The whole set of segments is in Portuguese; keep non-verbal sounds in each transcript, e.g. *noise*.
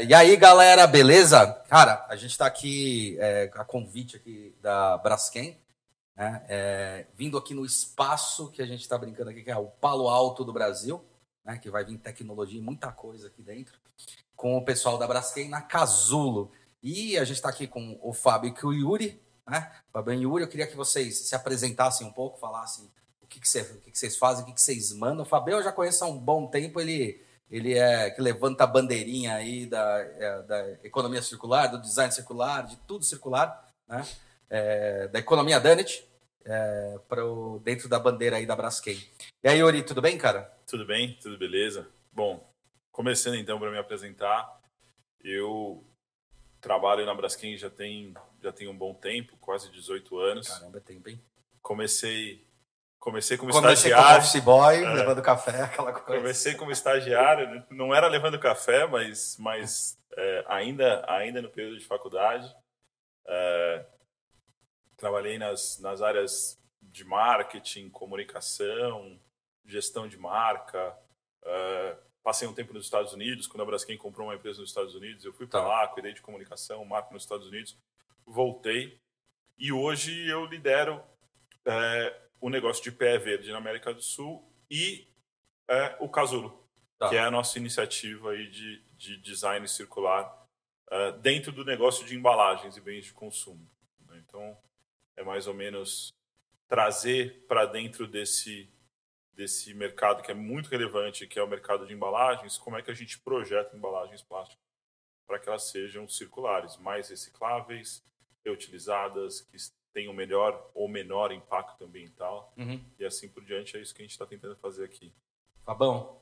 E aí, galera, beleza? Cara, a gente está aqui é, a convite aqui da Braskem, né? É, vindo aqui no espaço que a gente está brincando aqui, que é o Palo Alto do Brasil, né? Que vai vir tecnologia e muita coisa aqui dentro, com o pessoal da Braskem na Casulo. E a gente está aqui com o Fábio e o Yuri, né? Fábio e Yuri, eu queria que vocês se apresentassem um pouco, falassem o que, que, cê, o que, que vocês fazem, o que, que vocês mandam. O Fábio eu já conheço há um bom tempo, ele ele é que levanta a bandeirinha aí da, é, da economia circular, do design circular, de tudo circular, né? É, da economia Danet, é, pro, dentro da bandeira aí da Braskem. E aí, Yuri, tudo bem, cara? Tudo bem, tudo beleza. Bom, começando então para me apresentar, eu trabalho na Braskem já tem já tem um bom tempo, quase 18 anos. Caramba, é tempo, hein? Comecei Comecei como Comecei estagiário. como office boy, é, levando café, aquela coisa. Comecei como estagiário, não era levando café, mas, mas é, ainda, ainda no período de faculdade. É, trabalhei nas, nas áreas de marketing, comunicação, gestão de marca. É, passei um tempo nos Estados Unidos, quando a Braskem comprou uma empresa nos Estados Unidos, eu fui para tá. lá, cuidei de comunicação, marca nos Estados Unidos, voltei. E hoje eu lidero é, o negócio de pé verde na América do Sul e é, o Casulo, tá. que é a nossa iniciativa aí de, de design circular é, dentro do negócio de embalagens e bens de consumo. Né? Então, é mais ou menos trazer para dentro desse desse mercado que é muito relevante, que é o mercado de embalagens, como é que a gente projeta embalagens plásticas para que elas sejam circulares, mais recicláveis, reutilizadas, que tem o melhor ou menor impacto ambiental uhum. e assim por diante. É isso que a gente está tentando fazer aqui. Fabão.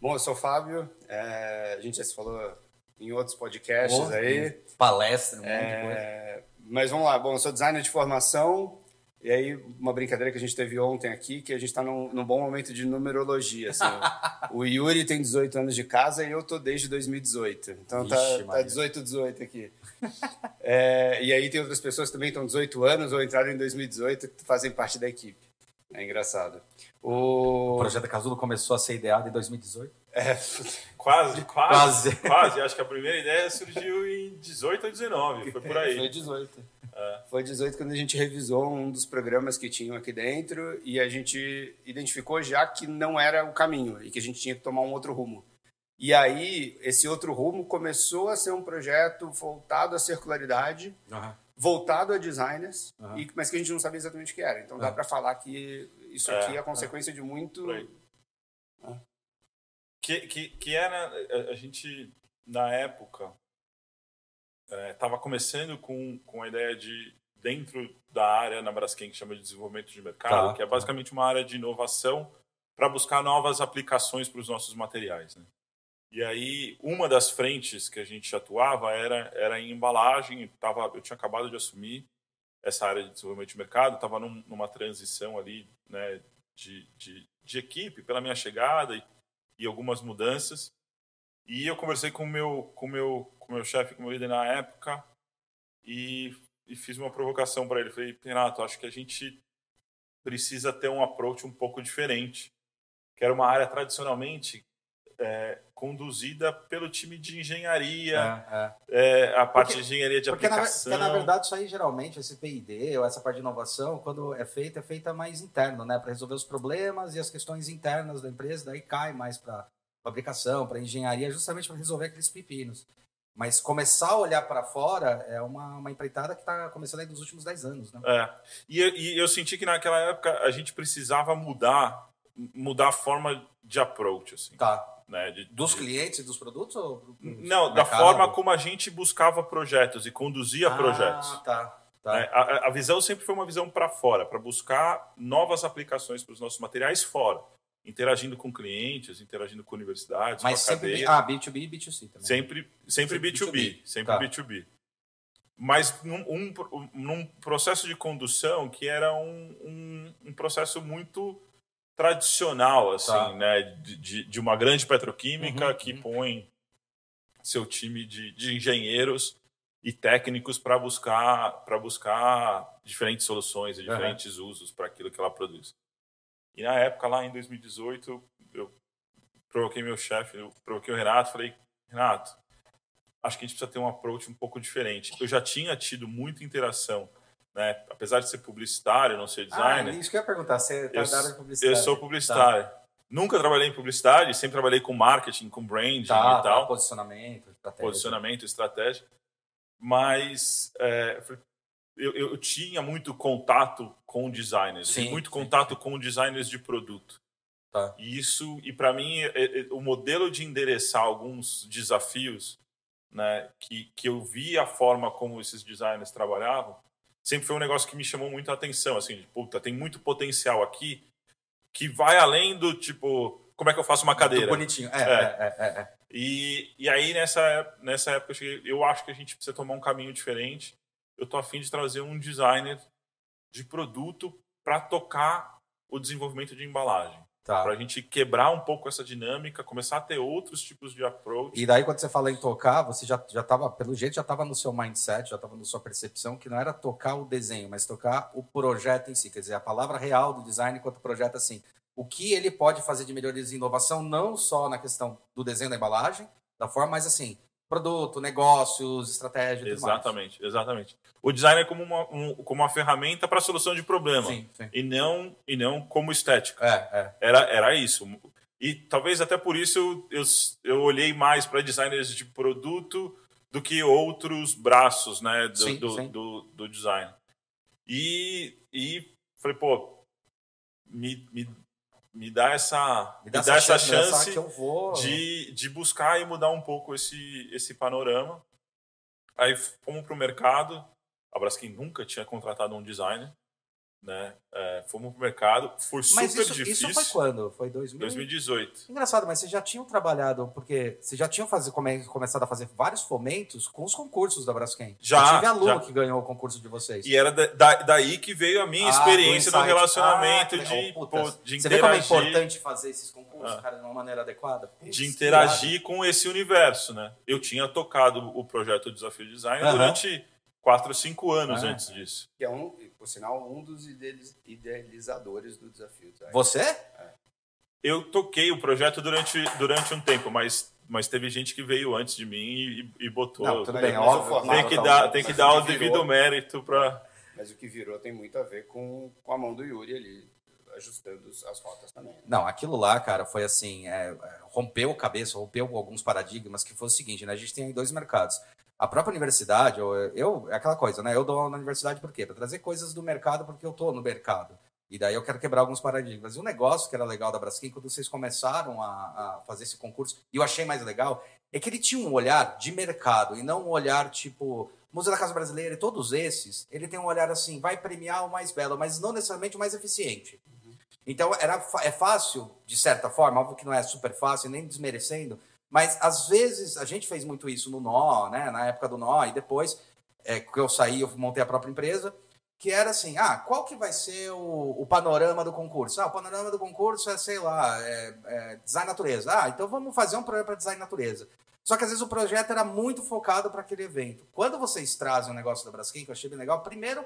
Bom, eu sou o Fábio. É, a gente já se falou em outros podcasts aí. Palestra, um monte é, de coisa. Mas vamos lá. Bom, eu sou designer de formação. E aí, uma brincadeira que a gente teve ontem aqui, que a gente está num, num, bom momento de numerologia. Assim, *laughs* o Yuri tem 18 anos de casa e eu tô desde 2018. Então Ixi, tá, tá 18, 18 aqui. *laughs* é, e aí tem outras pessoas que também estão 18 anos ou entraram em 2018 que fazem parte da equipe. É engraçado. O, o projeto Casulo começou a ser ideado em 2018? É. *laughs* Quase, quase, quase. *laughs* Quase. Acho que a primeira ideia surgiu em 18 ou 19, foi por aí. *laughs* Foi 18. É. Foi 18 quando a gente revisou um dos programas que tinham aqui dentro e a gente identificou já que não era o caminho e que a gente tinha que tomar um outro rumo. E aí, esse outro rumo começou a ser um projeto voltado à circularidade, uhum. Voltado a designers, uhum. e, mas que a gente não sabia exatamente o que era. Então, uhum. dá para falar que isso aqui é, é a consequência de muito... Que, que, que era... A gente, na época, estava é, começando com, com a ideia de, dentro da área na Braskem, que chama de desenvolvimento de mercado, tá, que é basicamente uma área de inovação para buscar novas aplicações para os nossos materiais. Né? E aí, uma das frentes que a gente atuava era, era em embalagem. Tava, eu tinha acabado de assumir essa área de desenvolvimento de mercado, estava num, numa transição ali né, de, de, de, equipe pela minha chegada e, e, algumas mudanças. E eu conversei com o meu, com meu, com meu chefe, com o meu líder na época, e, e fiz uma provocação para ele. Falei, Renato, acho que a gente precisa ter um approach um pouco diferente. Que era uma área tradicionalmente é, conduzida pelo time de engenharia, é, é. é a parte porque, de engenharia de aplicação. Na, porque, na verdade, isso aí geralmente, esse PID ou essa parte de inovação, quando é feita, é feita mais interno, né? Para resolver os problemas e as questões internas da empresa, daí cai mais para fabricação, para engenharia, justamente para resolver aqueles pepinos. Mas começar a olhar para fora é uma, uma empreitada que está começando aí nos últimos 10 anos. Né? É. E, e eu senti que naquela época a gente precisava mudar mudar a forma de approach. Assim. Tá. Né, de, dos de... clientes e dos produtos? Ou Não, da forma como a gente buscava projetos e conduzia ah, projetos. Tá, tá. É, a, a, visão sempre foi uma visão para fora, para buscar novas aplicações para os nossos materiais fora. Interagindo com clientes, interagindo com universidades, Mas com sempre ah, B2B e B2C também. Sempre, sempre, sempre B2B, B2B. sempre tá. B2B. Mas num, um, num processo de condução que era um, um, um processo muito tradicional, assim, tá. né? De, de uma grande petroquímica uhum, que uhum. põe seu time de, de engenheiros e técnicos para buscar para buscar diferentes soluções e diferentes uhum. usos para aquilo que ela produz. E na época lá em 2018 eu provoquei meu chefe, eu provoquei o Renato, falei Renato, acho que a gente precisa ter um approach um pouco diferente. Eu já tinha tido muita interação, né? Apesar de ser publicitário, não ser designer. Ah, isso que eu ia perguntar, você está eu, de publicidade. Eu sou publicitário. Tá. Nunca trabalhei em publicidade, sempre trabalhei com marketing, com branding tá, e tal. Tá, posicionamento, estratégia. Posicionamento, estratégia. Mas é, eu, eu, tinha muito contato com designers, sim, muito sim, contato com designers de produto. Tá. E isso, e para mim, é, é, o modelo de endereçar alguns desafios, né, que, que eu vi a forma como esses designers trabalhavam, sempre foi um negócio que me chamou muito a atenção, assim, de, puta, tem muito potencial aqui que vai além do tipo, como é que eu faço uma cadeira? Muito bonitinho, é, é. é, é, é. E, e aí, nessa, nessa época, eu, cheguei, eu acho que a gente precisa tomar um caminho diferente. Eu tô afim de trazer um designer de produto para tocar o desenvolvimento de embalagem. Tá. Para a gente quebrar um pouco essa dinâmica, começar a ter outros tipos de approach. E daí, quando você fala em tocar, você já estava, pelo jeito, já estava no seu mindset, já estava na sua percepção, que não era tocar o desenho, mas tocar o projeto em si. Quer dizer, a palavra real do design quanto projeto assim. O que ele pode fazer de melhorias e inovação, não só na questão do desenho da embalagem, da forma, mas assim, produto, negócios, estratégia. Exatamente, exatamente. O design é como uma, um, como uma ferramenta para solução de problema sim, sim. e não e não como estética. É, é. Era, era isso. E talvez até por isso eu, eu olhei mais para designers de produto do que outros braços né, do, sim, do, do, do, design. E, e falei, pô, me, me me dá essa, me dá, me dá essa, chance, chance vou... de, de buscar e mudar um pouco esse, esse panorama. Aí fomos para o mercado. A Braskem nunca tinha contratado um designer né? É, fomos pro mercado, foi mas super isso, difícil. Isso foi quando? Foi 2000... 2018. Engraçado, mas vocês já tinham trabalhado, porque vocês já tinham fazer, come, começado a fazer vários fomentos com os concursos da Braskem. Já. Eu tive aluno já. que ganhou o concurso de vocês. E era da, daí que veio a minha ah, experiência no relacionamento ah, de, pô, de Você interagir. vê como é importante fazer esses concursos, ah. cara, de uma maneira adequada? de interagir com esse universo, né? Eu tinha tocado o projeto Desafio Design uh -huh. durante quatro ou cinco anos ah. antes disso. Que é um, por sinal, um dos idealizadores do desafio. Tá? Você? É. Eu toquei o projeto durante, durante um tempo, mas, mas teve gente que veio antes de mim e, e botou. Não, tudo bem, óbvio. Tem que dar, tem que dar o devido mérito para. Mas o que virou tem muito a ver com, com a mão do Yuri ali, ajustando as rotas também. Né? Não, aquilo lá, cara, foi assim, é, rompeu a cabeça, rompeu alguns paradigmas, que foi o seguinte, né? A gente tem dois mercados a própria universidade, eu, eu, é aquela coisa, né? Eu dou na universidade por quê? Para trazer coisas do mercado porque eu estou no mercado. E daí eu quero quebrar alguns paradigmas. E o negócio que era legal da Braskem, quando vocês começaram a, a, fazer esse concurso, e eu achei mais legal, é que ele tinha um olhar de mercado e não um olhar tipo. Museu da Casa Brasileira e todos esses, ele tem um olhar assim, vai premiar o mais belo, mas não necessariamente o mais eficiente. Então era, é fácil, de certa forma, óbvio que não é super fácil, nem desmerecendo, mas às vezes a gente fez muito isso no nó, né? Na época do nó e depois é, que eu saí, eu montei a própria empresa, que era assim, ah, qual que vai ser o, o panorama do concurso? Ah, o panorama do concurso é, sei lá, é, é design natureza. Ah, então vamos fazer um programa para design natureza. Só que às vezes o projeto era muito focado para aquele evento. Quando vocês trazem o negócio da Braskem, que eu achei bem legal, primeiro,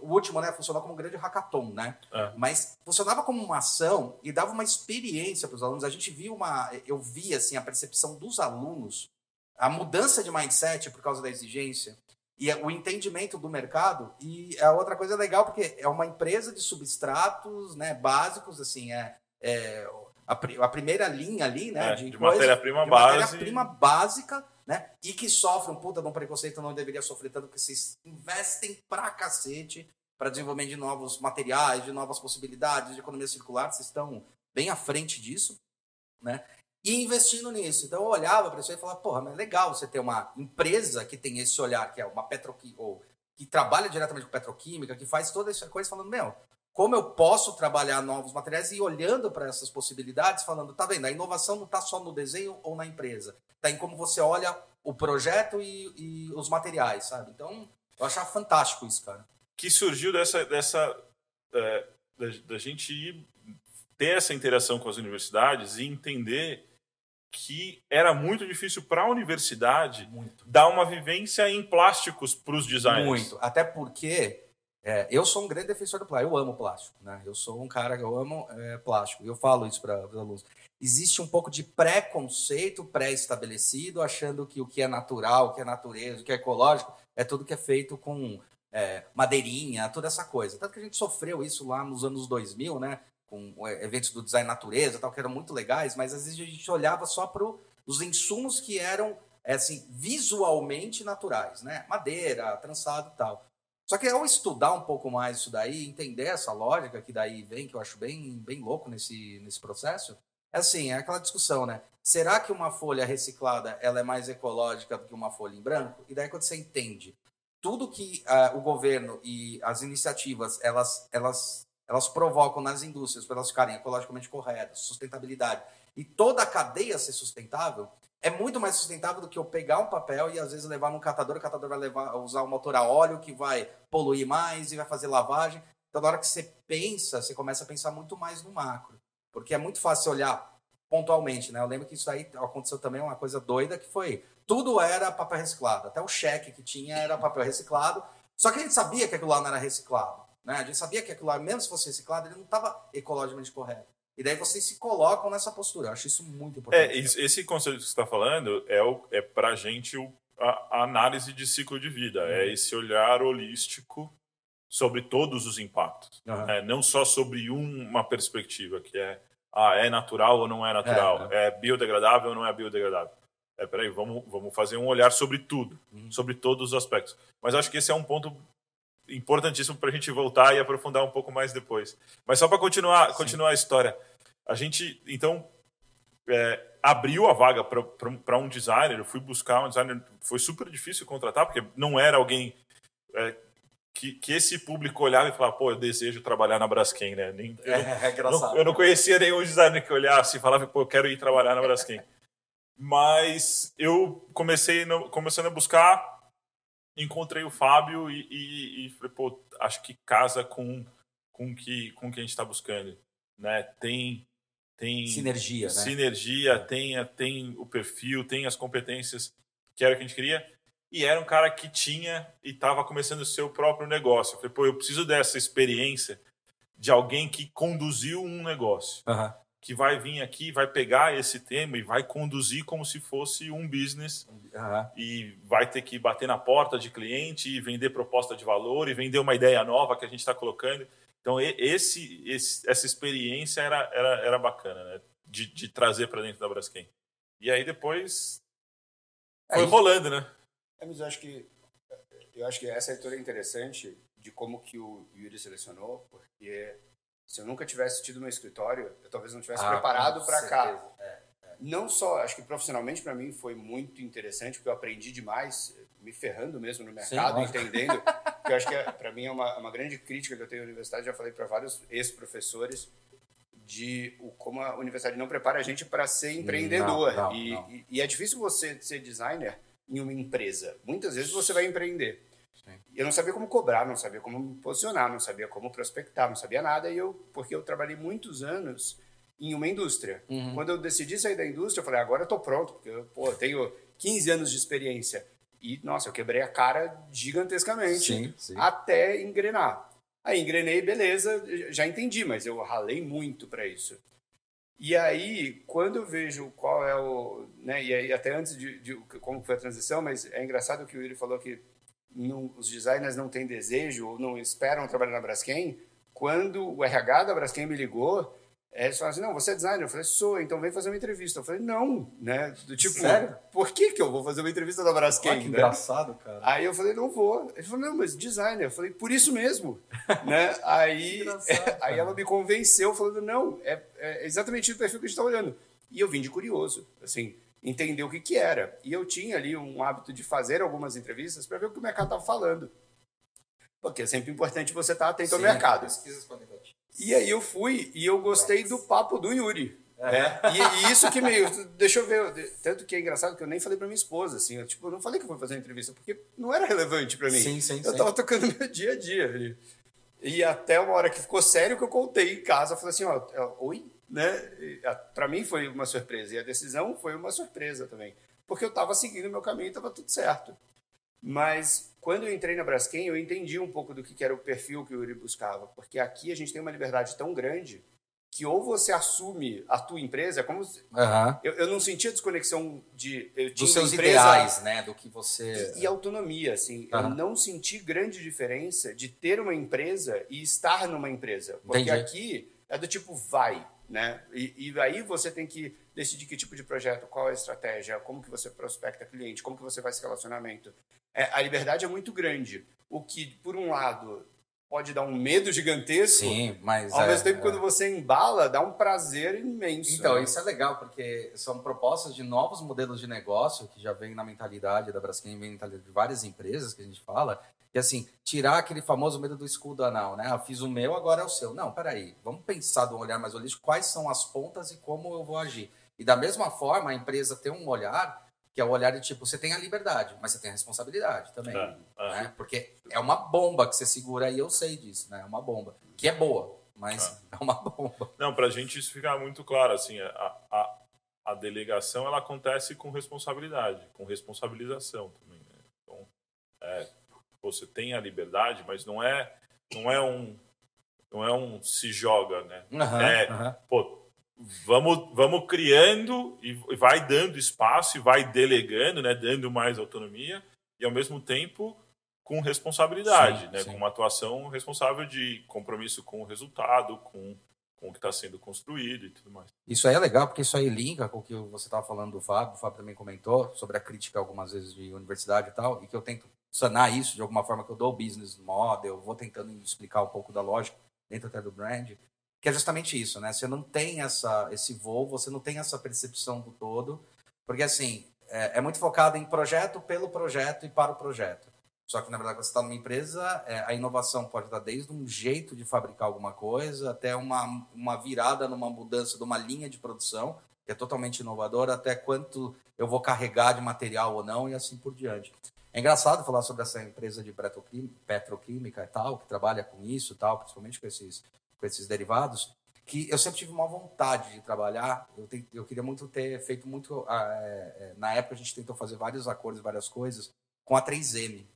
o último, né, funcionou como um grande hackathon, né? É. Mas funcionava como uma ação e dava uma experiência para os alunos. A gente viu uma, eu vi assim a percepção dos alunos, a mudança de mindset por causa da exigência e o entendimento do mercado. E a outra coisa legal porque é uma empresa de substratos, né, básicos, assim, é, é a, a primeira linha ali, né? É, de, de matéria-prima base. Matéria-prima básica, né? E que sofre um puta de um preconceito, não deveria sofrer tanto, porque vocês investem pra cacete para desenvolvimento de novos materiais, de novas possibilidades, de economia circular, vocês estão bem à frente disso, né? E investindo nisso. Então eu olhava para isso e falava, porra, mas é legal você ter uma empresa que tem esse olhar, que é uma petroquímica, ou que trabalha diretamente com petroquímica, que faz toda essa coisa, falando, meu, como eu posso trabalhar novos materiais e olhando para essas possibilidades, falando, tá vendo, a inovação não está só no desenho ou na empresa, está em como você olha o projeto e, e os materiais, sabe? Então, eu achava fantástico isso, cara. Que surgiu dessa, dessa é, da, da gente ter essa interação com as universidades e entender que era muito difícil para a universidade muito. dar uma vivência em plásticos para os designers. Muito, até porque É, eu sou um grande defensor do plástico, eu amo plástico, né? Eu sou um cara que eu amo é, plástico, e eu falo isso para os alunos. Existe um pouco de preconceito pré-estabelecido, achando que o que é natural, o que é natureza, o que é ecológico, é tudo que é feito com é, madeirinha, toda essa coisa. Tanto que a gente sofreu isso lá nos anos 2000, né? Com é, eventos do design natureza, tal, que eram muito legais, mas às vezes a gente olhava só para os insumos que eram é, assim, visualmente naturais, né? Madeira, trançado e tal. Só que ao estudar um pouco mais isso daí, entender essa lógica que daí vem, que eu acho bem, bem louco nesse, nesse processo, é assim, é aquela discussão, né? Será que uma folha reciclada ela é mais ecológica do que uma folha em branco? E daí quando você entende tudo que uh, o governo e as iniciativas elas, elas, elas provocam nas indústrias para elas ficarem ecologicamente corretas, sustentabilidade e toda a cadeia ser sustentável, é muito mais sustentável do que eu pegar um papel e às vezes levar num catador, o catador vai levar, usar um motor a óleo que vai poluir mais e vai fazer lavagem. Então, na hora que você pensa, você começa a pensar muito mais no macro. Porque é muito fácil olhar pontualmente, né? Eu lembro que isso aí aconteceu também uma coisa doida que foi tudo era papel reciclado, até o cheque que tinha era papel reciclado. Só que a gente sabia que aquilo lá não era reciclado, né? A gente sabia que aquilo lá, mesmo se fosse reciclado, ele não estava ecologicamente correto. E daí vocês se colocam nessa postura. Eu acho isso muito importante. É, esse conceito que você está falando é, o, é para a gente o, a, a, análise de ciclo de vida. Uhum. É esse olhar holístico sobre todos os impactos. Uhum. Né? Não só sobre uma perspectiva, que é ah, é natural ou não é natural, é, é. é biodegradável ou não é biodegradável. É, peraí, vamos, vamos fazer um olhar sobre tudo, uhum. sobre todos os aspectos. Mas acho que esse é um ponto importantíssimo para a gente voltar e aprofundar um pouco mais depois. Mas só para continuar, continuar a história. A gente, então, é, abriu a vaga para um designer. Eu fui buscar um designer. Foi super difícil contratar, porque não era alguém é, que, que, esse público olhava e falava, pô, eu desejo trabalhar na Braskem, né? Nem, eu, *laughs* é, é não, eu não conhecia nenhum designer que olhasse e falava, pô, eu quero ir trabalhar na Braskem. Mas eu comecei no, começando a buscar, encontrei o Fábio e, e, e falei, pô, acho que casa com com que com que a gente está buscando, né? Tem tem sinergia, né? sinergia, tem, tem o perfil, tem as competências que era o que a gente queria. E era um cara que tinha e estava começando o seu próprio negócio. Eu falei, pô, eu preciso dessa experiência de alguém que conduziu um negócio. Uhum. Que vai vir aqui, vai pegar esse tema e vai conduzir como se fosse um business. Uhum. E vai ter que bater na porta de cliente e vender proposta de valor e vender uma ideia nova que a gente está colocando. Então, esse, esse, essa experiência era, era, era bacana, né? De, de trazer para dentro da Braskem. E aí depois foi aí, rolando, né? É, mas eu acho que eu acho que essa leitura é interessante de como que o Yuri selecionou, porque se eu nunca tivesse tido meu escritório, eu talvez não tivesse ah, preparado para cá. É, é. Não só, acho que profissionalmente para mim foi muito interessante, porque eu aprendi demais, me ferrando mesmo no mercado, Sim, entendendo *laughs* que eu acho que é, para mim é uma, uma grande crítica que eu tenho à universidade, já falei para vários ex-professores, de o, como a universidade não prepara a gente para ser empreendedor. Não, não, e, não. E, e, é difícil você ser designer em uma empresa. Muitas vezes você vai empreender. Sim. Eu não sabia como cobrar, não sabia como me posicionar, não sabia como prospectar, não sabia nada. E eu, porque eu trabalhei muitos anos em uma indústria. Uhum. Quando eu decidi sair da indústria, eu falei, agora eu estou pronto, porque eu pô, tenho 15 anos de experiência. E, nossa, eu quebrei a cara gigantescamente sim, sim. até engrenar. Aí engrenei, beleza, já entendi, mas eu ralei muito para isso. E aí, quando eu vejo qual é o. Né, e aí, até antes de, de como foi a transição, mas é engraçado que o Yuri falou que não, os designers não têm desejo ou não esperam trabalhar na Braskem. Quando o RH da Braskem me ligou, é, eles falaram assim, não, você é designer? Eu falei, sou, então vem fazer uma entrevista. Eu falei, não, né? Do tipo, Sério? por que que eu vou fazer uma entrevista da Braskem? Ah, que né? engraçado, cara. Aí eu falei, não vou. Ele falou, não, mas designer. Eu falei, por isso mesmo. *laughs* né? Aí, *laughs* aí ela me convenceu, falando, não, é, é exatamente o perfil que a gente está olhando. E eu vim de curioso, assim, entender o que que era. E eu tinha ali um hábito de fazer algumas entrevistas para ver o que o mercado estava falando. Porque é sempre importante você estar tá atento Sim, ao mercado. Pesquisas qualitativas. E aí eu fui e eu gostei do papo do Yuri. É. Né? E, e, isso que me. Deixa eu ver. Tanto que é engraçado que eu nem falei pra minha esposa, assim. Eu, tipo, eu não falei que eu fui fazer uma entrevista, porque não era relevante pra mim. Sim, sim, eu sim. tava tocando meu dia a dia ali. E até uma hora que ficou sério que eu contei em casa, eu falei assim: ó, oi? Né? Pra mim foi uma surpresa. E a decisão foi uma surpresa também. Porque eu tava seguindo o meu caminho e tava tudo certo. Mas quando eu entrei na Braskem, eu entendi um pouco do que era o perfil que o Yuri buscava, porque aqui a gente tem uma liberdade tão grande que ou você assume a tua empresa, como uhum. eu, eu, não sentia desconexão de eu dos seus empresa, ideais, né, do que você e, e autonomia, assim, uhum. eu não senti grande diferença de ter uma empresa e estar numa empresa, porque Entendi. aqui é do tipo vai, né, e, e aí você tem que decidir que tipo de projeto, qual é a estratégia, como que você prospecta cliente, como que você faz esse relacionamento. É, a liberdade é muito grande, o que por um lado pode dar um medo gigantesco. Sim, mas. Ao é, mesmo tempo, é. quando você embala, dá um prazer imenso. Então, isso é legal, porque são propostas de novos modelos de negócio que já vem na mentalidade da Braskem, vem na mentalidade de várias empresas que a gente fala. E assim, tirar aquele famoso medo do escudo anal, né? Eu ah, fiz o meu, agora é o seu. Não, peraí, vamos pensar de um olhar mais holístico, quais são as pontas e como eu vou agir. E da mesma forma, a empresa ter um olhar que é o olhar de tipo, você tem a liberdade, mas você tem a responsabilidade também. É, é. Né? Porque é uma bomba que você segura aí, eu sei disso, né? É uma bomba. Que é boa, mas é, *laughs* é uma bomba. Não, pra gente isso ficar muito claro, assim, a, a, a delegação ela acontece com responsabilidade, com responsabilização também. Né? Então, é, você tem a liberdade, mas não é, não é um não é um se joga, né? Uhum, é, uhum. pô, vamos, vamos criando e vai dando espaço e vai delegando, né, dando mais autonomia e ao mesmo tempo com responsabilidade, sim, né, sim. com uma atuação responsável de compromisso com o resultado, com, com o que está sendo construído e tudo mais. Isso aí é legal porque isso aí linka com o que você estava falando do Fábio, o Fábio também comentou sobre a crítica algumas vezes de universidade e tal, e que eu tento sanar isso de alguma forma que eu dou o business model, vou tentando explicar um pouco da lógica dentro até do brand, que é justamente isso, né? Você não tem essa, esse voo, você não tem essa percepção do todo, porque assim, é, é muito focado em projeto pelo projeto e para o projeto. Só que, na verdade, quando você está numa empresa, é, a inovação pode dar desde um jeito de fabricar alguma coisa até uma, uma virada numa mudança de uma linha de produção, que é totalmente inovadora, até quanto eu vou carregar de material ou não, e assim por diante. É engraçado falar sobre essa empresa de petroquímica e tal, que trabalha com isso tal, principalmente com esses com esses derivados, que eu sempre tive uma vontade de trabalhar. Eu, te, eu queria muito ter feito muito. É, na época a gente tentou fazer vários acordos, várias coisas com a 3M.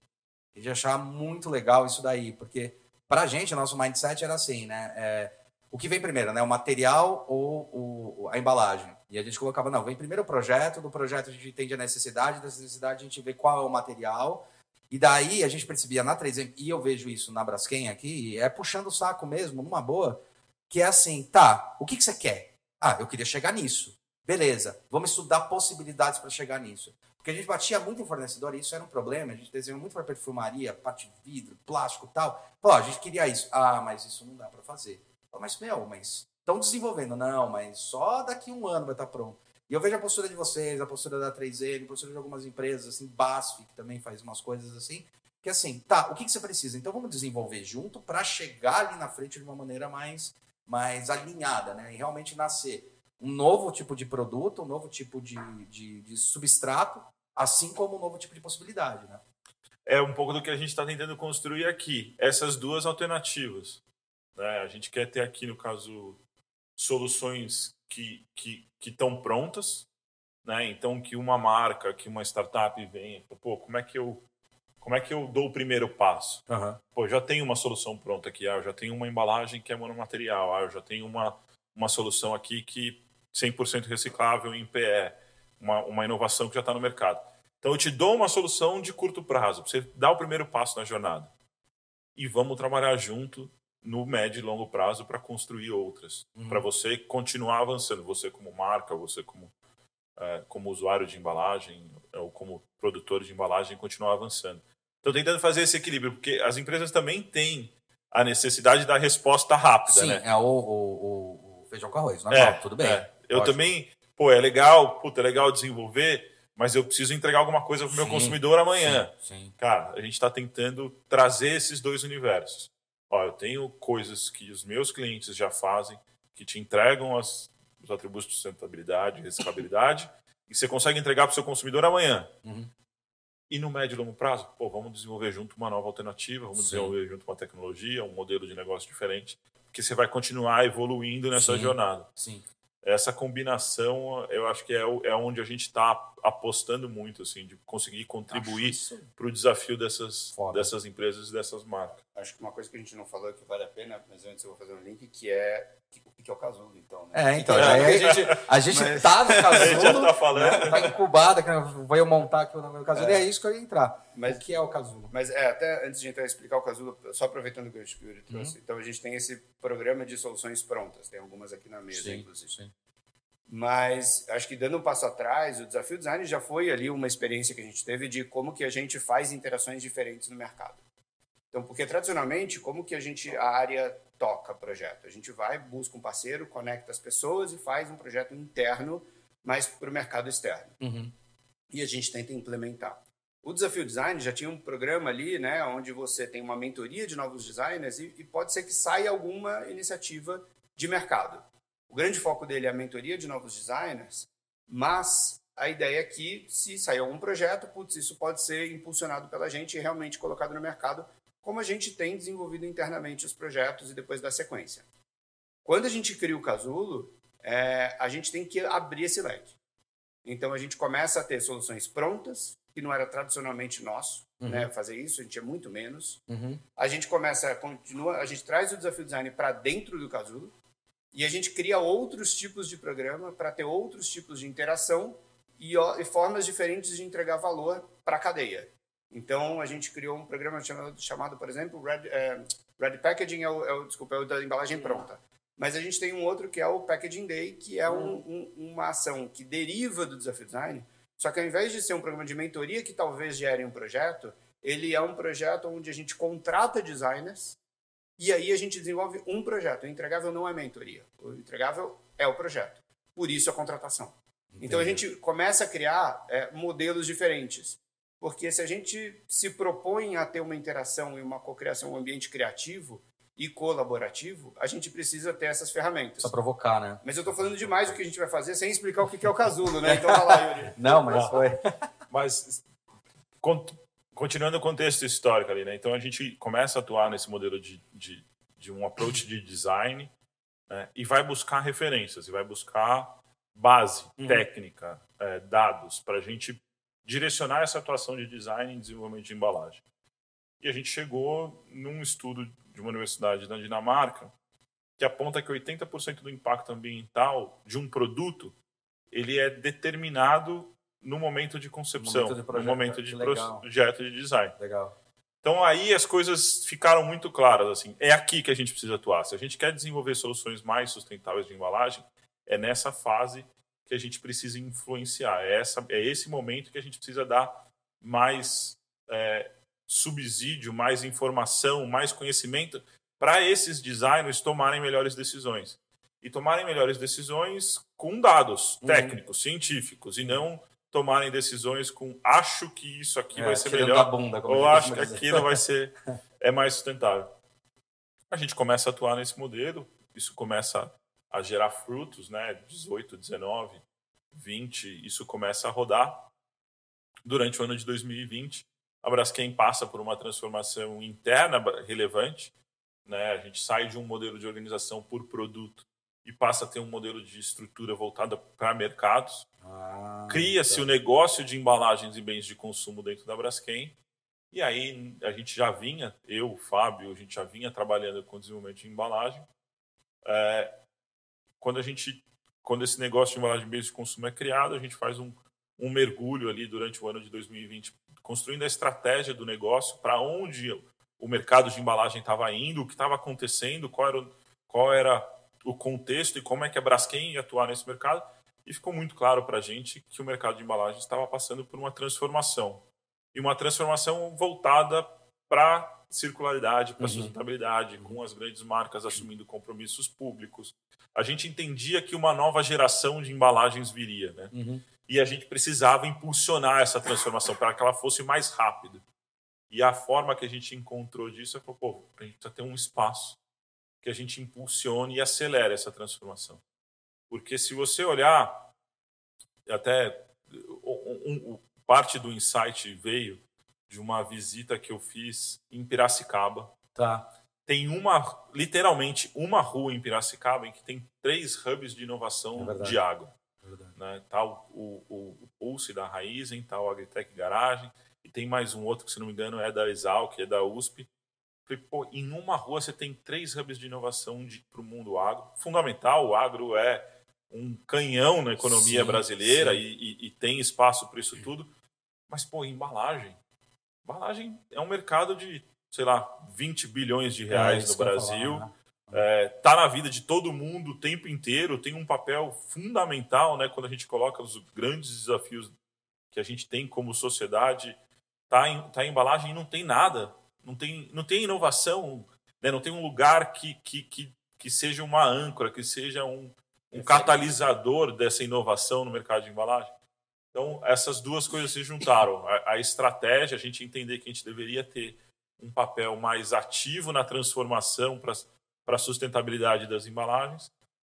E de achar muito legal isso daí, porque para a gente, o nosso mindset era assim, né? É, o que vem primeiro, né? O material ou o, a embalagem? E a gente colocava, não, vem primeiro o projeto, do projeto a gente entende a necessidade, da necessidade a gente vê qual é o material, e daí a gente percebia na 3M, e eu vejo isso na Braskem aqui, é puxando o saco mesmo, numa boa, que é assim, tá, o que, que você quer? Ah, eu queria chegar nisso. Beleza, vamos estudar possibilidades para chegar nisso. Porque a gente batia muito em fornecedor e isso era um problema. A gente desenhou muito para perfumaria, parte de vidro, plástico tal. Pô, a gente queria isso. Ah, mas isso não dá para fazer. Mas, meu, mas estão desenvolvendo. Não, mas só daqui um ano vai estar tá pronto. E eu vejo a postura de vocês, a postura da 3M, a postura de algumas empresas, assim, BASF, que também faz umas coisas assim, que assim, tá, o que, que você precisa? Então vamos desenvolver junto para chegar ali na frente de uma maneira mais, mais alinhada, né? E realmente nascer um novo tipo de produto, um novo tipo de, de, de substrato, assim como um novo tipo de possibilidade, né? É um pouco do que a gente está tentando construir aqui, essas duas alternativas. Né? A gente quer ter aqui, no caso, soluções que, que, estão prontas, né? Então que uma marca, que uma startup venha, pô, como é que eu como é que eu dou o primeiro passo? Uhum. Pô, já tenho uma solução pronta aqui, ah, eu já tenho uma embalagem que é monomaterial, ah, eu já tenho uma, uma solução aqui que 100% reciclável em PE, uma, uma inovação que já está no mercado. Então eu te dou uma solução de curto prazo, para você dar o primeiro passo na jornada. E vamos trabalhar junto no médio e longo prazo para construir outras, uhum. para você continuar avançando, você como marca, você como é, como usuário de embalagem ou como produtor de embalagem continuar avançando. Estou tentando fazer esse equilíbrio porque as empresas também têm a necessidade da resposta rápida, Sim, né? é o, o, o feijão com arroz, normal, é, tudo bem. É. Eu também, pô, é legal, puta, é legal desenvolver, mas eu preciso entregar alguma coisa para o meu consumidor amanhã. Sim, sim. Cara, a gente está tentando trazer esses dois universos ó, eu tenho coisas que os meus clientes já fazem, que te entregam as, os atributos de sustentabilidade, reciclabilidade, *laughs* e você consegue entregar para o seu consumidor amanhã. Uhum. E no médio e longo prazo, pô, vamos desenvolver junto uma nova alternativa, vamos Sim. desenvolver junto uma tecnologia, um modelo de negócio diferente, que você vai continuar evoluindo nessa Sim. jornada. Sim. Essa combinação eu acho que é, é onde a gente está apostando muito assim de conseguir contribuir para o desafio dessas dessas empresas e dessas marcas. Acho que uma coisa que a gente não falou que vale a pena mas antes eu vou fazer um link que é o que é o casulo então né? é então, então é, a gente a gente mas... tá no casulo *laughs* a gente já tá falando né? tá incubado vou eu montar aqui o nome do casulo é. e é isso que eu ia entrar mas o que é o casulo mas é até antes de entrar explicar o casulo só aproveitando que o Yuri trouxe uhum. então a gente tem esse programa de soluções prontas tem algumas aqui na mesa sim, inclusive sim. Mas acho que dando um passo atrás, o desafio design já foi ali uma experiência que a gente teve de como que a gente faz interações diferentes no mercado. Então, porque tradicionalmente, como que a gente a área toca projeto? A gente vai, busca um parceiro, conecta as pessoas e faz um projeto interno, mas para o mercado externo. Uhum. E a gente tenta implementar. O Desafio Design já tinha um programa ali, né, onde você tem uma mentoria de novos designers e, e pode ser que saia alguma iniciativa de mercado. O grande foco dele é a mentoria de novos designers, mas a ideia é que, se sair algum projeto, putz, isso pode ser impulsionado pela gente e realmente colocado no mercado, como a gente tem desenvolvido internamente os projetos e depois da sequência. Quando a gente cria o Casulo, é, a gente tem que abrir esse leque. Então, a gente começa a ter soluções prontas, que não era tradicionalmente nosso, uhum. né, fazer isso, a gente é muito menos. Uhum. A gente começa, a, continua, a gente traz o desafio design para dentro do Casulo, e a gente cria outros tipos de programa para ter outros tipos de interação e, e formas diferentes de entregar valor para a cadeia. Então, a gente criou um programa chamado, chamado por exemplo, Red, é, Red Packaging, é o, é o, desculpa, é o da embalagem pronta. Mas a gente tem um outro que é o Packaging Day, que é um, um, uma ação que deriva do Desafio Design, só que ao invés de ser um programa de mentoria que talvez gere um projeto, ele é um projeto onde a gente contrata designers e aí a gente desenvolve um projeto. O entregável não é mentoria. O entregável é o projeto. Por isso a contratação. Entendi. Então a gente começa a criar é, modelos diferentes. Porque se a gente se propõe a ter uma interação e uma cocriação, um ambiente criativo e colaborativo, a gente precisa ter essas ferramentas. Só provocar, né? Mas eu estou falando demais o que a gente vai fazer sem explicar o que é o casulo, né? *laughs* Então vai lá, Yuri. Não, mas foi. Mas continuando o contexto histórico ali, né? Então a gente começa a atuar nesse modelo de, de, de um approach de design né? e vai buscar referências, e vai buscar base uhum. técnica, é, dados, para a gente direcionar essa atuação de design em desenvolvimento de embalagem. E a gente chegou num estudo de uma universidade da Dinamarca que aponta que 80% do impacto ambiental de um produto ele é determinado no momento de concepção, no momento de, projeto, no momento de projeto de design. Legal. Então aí as coisas ficaram muito claras assim. É aqui que a gente precisa atuar. Se a gente quer desenvolver soluções mais sustentáveis de embalagem, é nessa fase que a gente precisa influenciar. É, essa, é esse momento que a gente precisa dar mais é, subsídio, mais informação, mais conhecimento para esses designers tomarem melhores decisões. E tomarem melhores decisões com dados uhum. técnicos, científicos, e não tomarem decisões com acho que isso aqui é, vai ser melhor bunda, ou acho *laughs* que aquilo vai ser é mais sustentável. A gente começa a atuar nesse modelo, isso começa a gerar frutos, né? 18, 19, 20, isso começa a rodar. Durante o ano de 2020, a Braskem passa por uma transformação interna relevante, né? A gente sai de um modelo de organização por produto e passa a ter um modelo de estrutura voltada para mercados. Ah, Cria-se tá. o negócio de embalagens e bens de consumo dentro da Braskem. E aí a gente já vinha, eu, o Fábio, a gente já vinha trabalhando com desenvolvimento de embalagem. É, quando a gente, quando esse negócio de embalagem bens de consumo é criado, a gente faz um, um mergulho ali durante o ano de 2020, construindo a estratégia do negócio, para onde o mercado de embalagem estava indo, o que estava acontecendo, qual era, qual era o contexto e como é que a Braskem ia atuar nesse mercado. E ficou muito claro para a gente que o mercado de embalagem estava passando por uma transformação. E uma transformação voltada para circularidade, para uhum. sustentabilidade, com as grandes marcas assumindo compromissos públicos. A gente entendia que uma nova geração de embalagens viria, né? Uhum. E a gente precisava impulsionar essa transformação para que ela fosse mais rápida. E a forma que a gente encontrou disso é, pô, a gente precisa ter um espaço que a gente impulsione e acelere essa transformação. Porque se você olhar, até um, um, parte do insight veio de uma visita que eu fiz em Piracicaba. Tá. tem uma, literalmente, uma rua em Piracicaba em que tem três hubs de inovação É de água. É. Né? Tá o, o, o Pulse da Raizen, tá o Agritech Garagem, e tem mais um outro que, se não me engano, é da Exal, que é da USP. Falei, pô, em uma rua você tem três hubs de inovação para o mundo agro. Fundamental, o agro é um canhão na economia Sim, brasileira sim. E, e- e tem espaço para isso tudo. Mas, pô, embalagem. Embalagem é um mercado de, sei lá, 20 bilhões de reais É no Brasil. falar, né? É, tá na vida de todo mundo o tempo inteiro, tem um papel fundamental, né, quando a gente coloca os grandes desafios que a gente tem como sociedade, tá em, tá em embalagem e não tem nada, não tem, não tem inovação, né, não tem um lugar que, que, que, que seja uma âncora, que seja um, um catalisador dessa inovação no mercado de embalagem. Então, essas duas coisas se juntaram. A, a estratégia, a gente entender que a gente deveria ter um papel mais ativo na transformação para a sustentabilidade das embalagens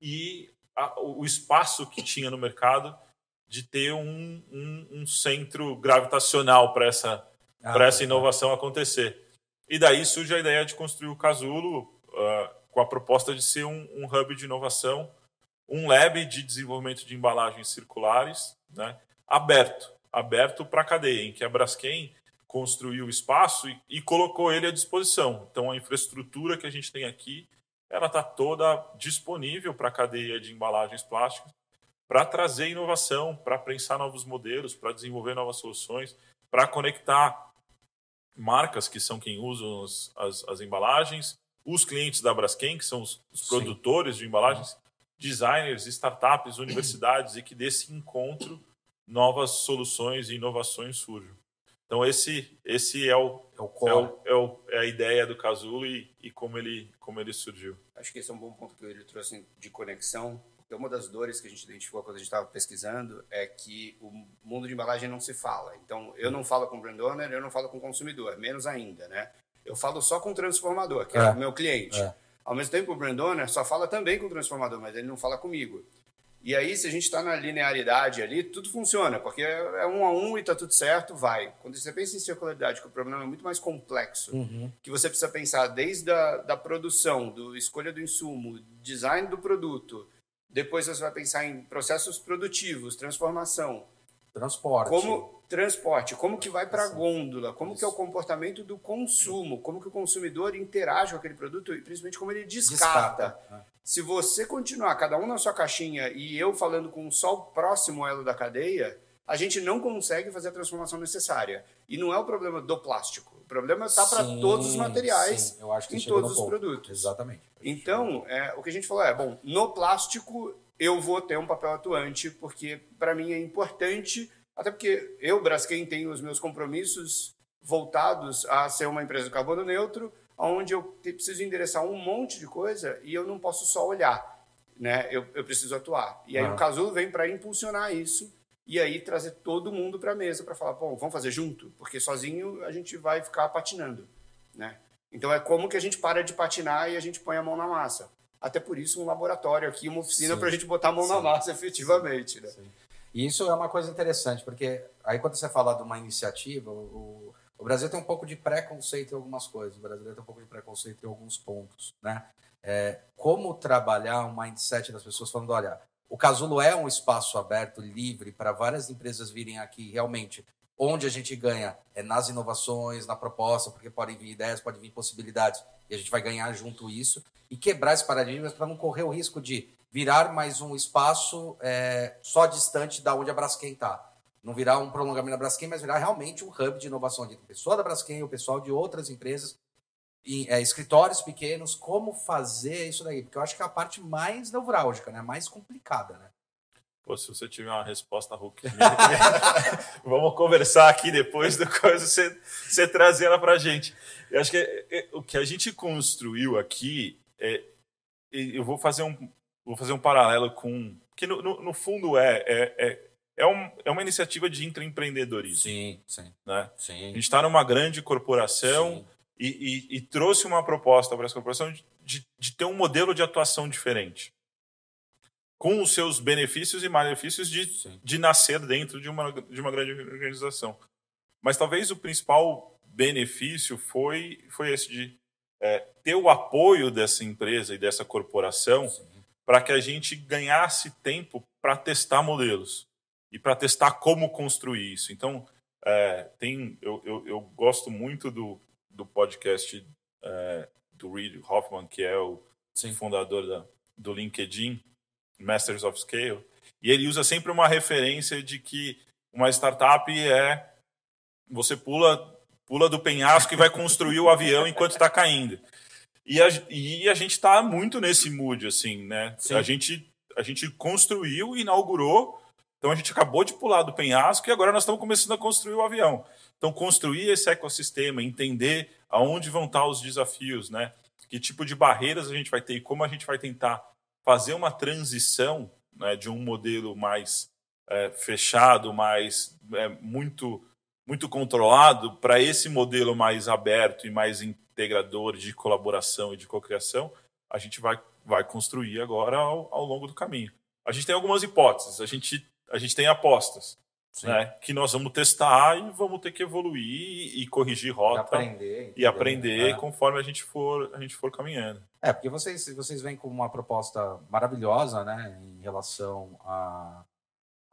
e a- o espaço que tinha no mercado de ter um, um- um centro gravitacional para essa, Ah, essa tá. inovação acontecer. E daí surge a ideia de construir o Casulo ah, com a proposta de ser um, um hub de inovação, um lab de desenvolvimento de embalagens circulares, né, aberto, aberto para a cadeia, em que a Braskem construiu o espaço e, e colocou ele à disposição. Então, a infraestrutura que a gente tem aqui, ela está toda disponível para a cadeia de embalagens plásticas, para trazer inovação, para pensar novos modelos, para desenvolver novas soluções, para conectar marcas que são quem usam as, as, as embalagens, os clientes da Braskem, que são os, os produtores de embalagens, designers, startups, universidades, e que desse encontro novas soluções e inovações surjam. Então esse esse é o É o é, core. é, o, é a ideia do Casulo e, e como ele como ele surgiu. Acho que esse é um bom ponto que ele trouxe de conexão, porque uma das dores que a gente identificou quando a gente estava pesquisando é que o mundo de embalagem não se fala. Então, eu não falo com o brand owner, eu não falo com o consumidor, menos ainda, né? Eu falo só com o transformador, que é, É. o meu cliente. É. Ao mesmo tempo, o brand owner só fala também com o transformador, mas ele não fala comigo. E aí, se a gente está na linearidade ali, tudo funciona, porque é um a um e está tudo certo, vai. Quando você pensa em circularidade, que o problema é muito mais complexo, Uhum. que você precisa pensar desde a da produção, do escolha do insumo, design do produto, depois você vai pensar em processos produtivos, transformação, Transporte. como transporte, como que vai para a gôndola, como Isso. que é o comportamento do consumo, como que o consumidor interage com aquele produto e principalmente como ele descarta. Descarta. Se você continuar cada um na sua caixinha e eu falando com só o próximo elo da cadeia, a gente não consegue fazer a transformação necessária. E não é o problema do plástico. O problema está para todos os materiais sim, eu acho que em todos os ponto. produtos. Exatamente. Então, é, o que a gente falou é, bom, no plástico eu vou ter um papel atuante, porque para mim é importante, até porque eu, Braskem, tenho os meus compromissos voltados a ser uma empresa de carbono neutro, onde eu preciso endereçar um monte de coisa e eu não posso só olhar, né? Eu, eu preciso atuar. E aí Ah. o Casulo vem para impulsionar isso e aí trazer todo mundo para a mesa para falar, bom, vamos fazer junto, porque sozinho a gente vai ficar patinando, né? Então é como que a gente para de patinar e a gente põe a mão na massa. Até por isso um laboratório aqui, uma oficina Sim. para a gente botar a mão na Sim. massa efetivamente, né? E isso é uma coisa interessante, porque aí quando você fala de uma iniciativa, o, o Brasil tem um pouco de preconceito em algumas coisas, o brasileiro tem um pouco de preconceito em alguns pontos, né? É, como trabalhar um mindset das pessoas falando, olha, o Casulo é um espaço aberto, livre, para várias empresas virem aqui realmente. Onde a gente ganha é nas inovações, na proposta, porque podem vir ideias, podem vir possibilidades, e a gente vai ganhar junto isso, e quebrar esses paradigmas para não correr o risco de virar mais um espaço é, só distante da onde a Braskem está. Não virar um prolongamento da Braskem, mas virar realmente um hub de inovação de pessoa da Braskem, o pessoal de outras empresas, é, escritórios pequenos, como fazer isso daí? Porque eu acho que é a parte mais nevrálgica, né? mais complicada. Né? Pô, se você tiver uma resposta, Hulk, *laughs* vamos conversar aqui depois do coisa, você, você trazer ela pra gente. Eu acho que é- é- o que a gente construiu aqui, é, eu vou fazer um, vou fazer um paralelo com. Que no, no, no fundo é, é, é, é, um, é uma iniciativa de intraempreendedorismo. Sim, sim, Né? A sim. gente está numa grande corporação e, e- e trouxe uma proposta para essa corporação de, de- de ter um modelo de atuação diferente. Com os seus benefícios e malefícios de, Sim. de nascer dentro de uma, de uma grande organização. Mas talvez o principal benefício foi, foi esse de é, ter o apoio dessa empresa e dessa corporação para que a gente ganhasse tempo para testar modelos e para testar como construir isso. Então, é, tem, eu, eu, eu, gosto muito do, do podcast é, do Reid Hoffman, que é o Sim. fundador da, do LinkedIn, Masters of Scale, e ele usa sempre uma referência de que uma startup é você pula pula do penhasco e vai construir o avião enquanto está caindo. E a, e a gente está muito nesse mood, assim, né? A gente, a gente construiu, inaugurou, então a gente acabou de pular do penhasco e agora nós estamos começando a construir o avião. Então, construir esse ecossistema, entender aonde vão estar os desafios, né? Que tipo de barreiras a gente vai ter e como a gente vai tentar fazer uma transição né, de um modelo mais é, fechado, mais é, muito muito controlado para esse modelo mais aberto e mais integrador de colaboração e de cocriação, a gente vai, vai construir agora ao, ao longo do caminho. A gente tem algumas hipóteses, a gente, a gente tem apostas. Né, que nós vamos testar e vamos ter que evoluir e, e corrigir rota e aprender, e aprender é. conforme a gente for a gente for caminhando. É porque vocês vocês vêm com uma proposta maravilhosa, né, em relação a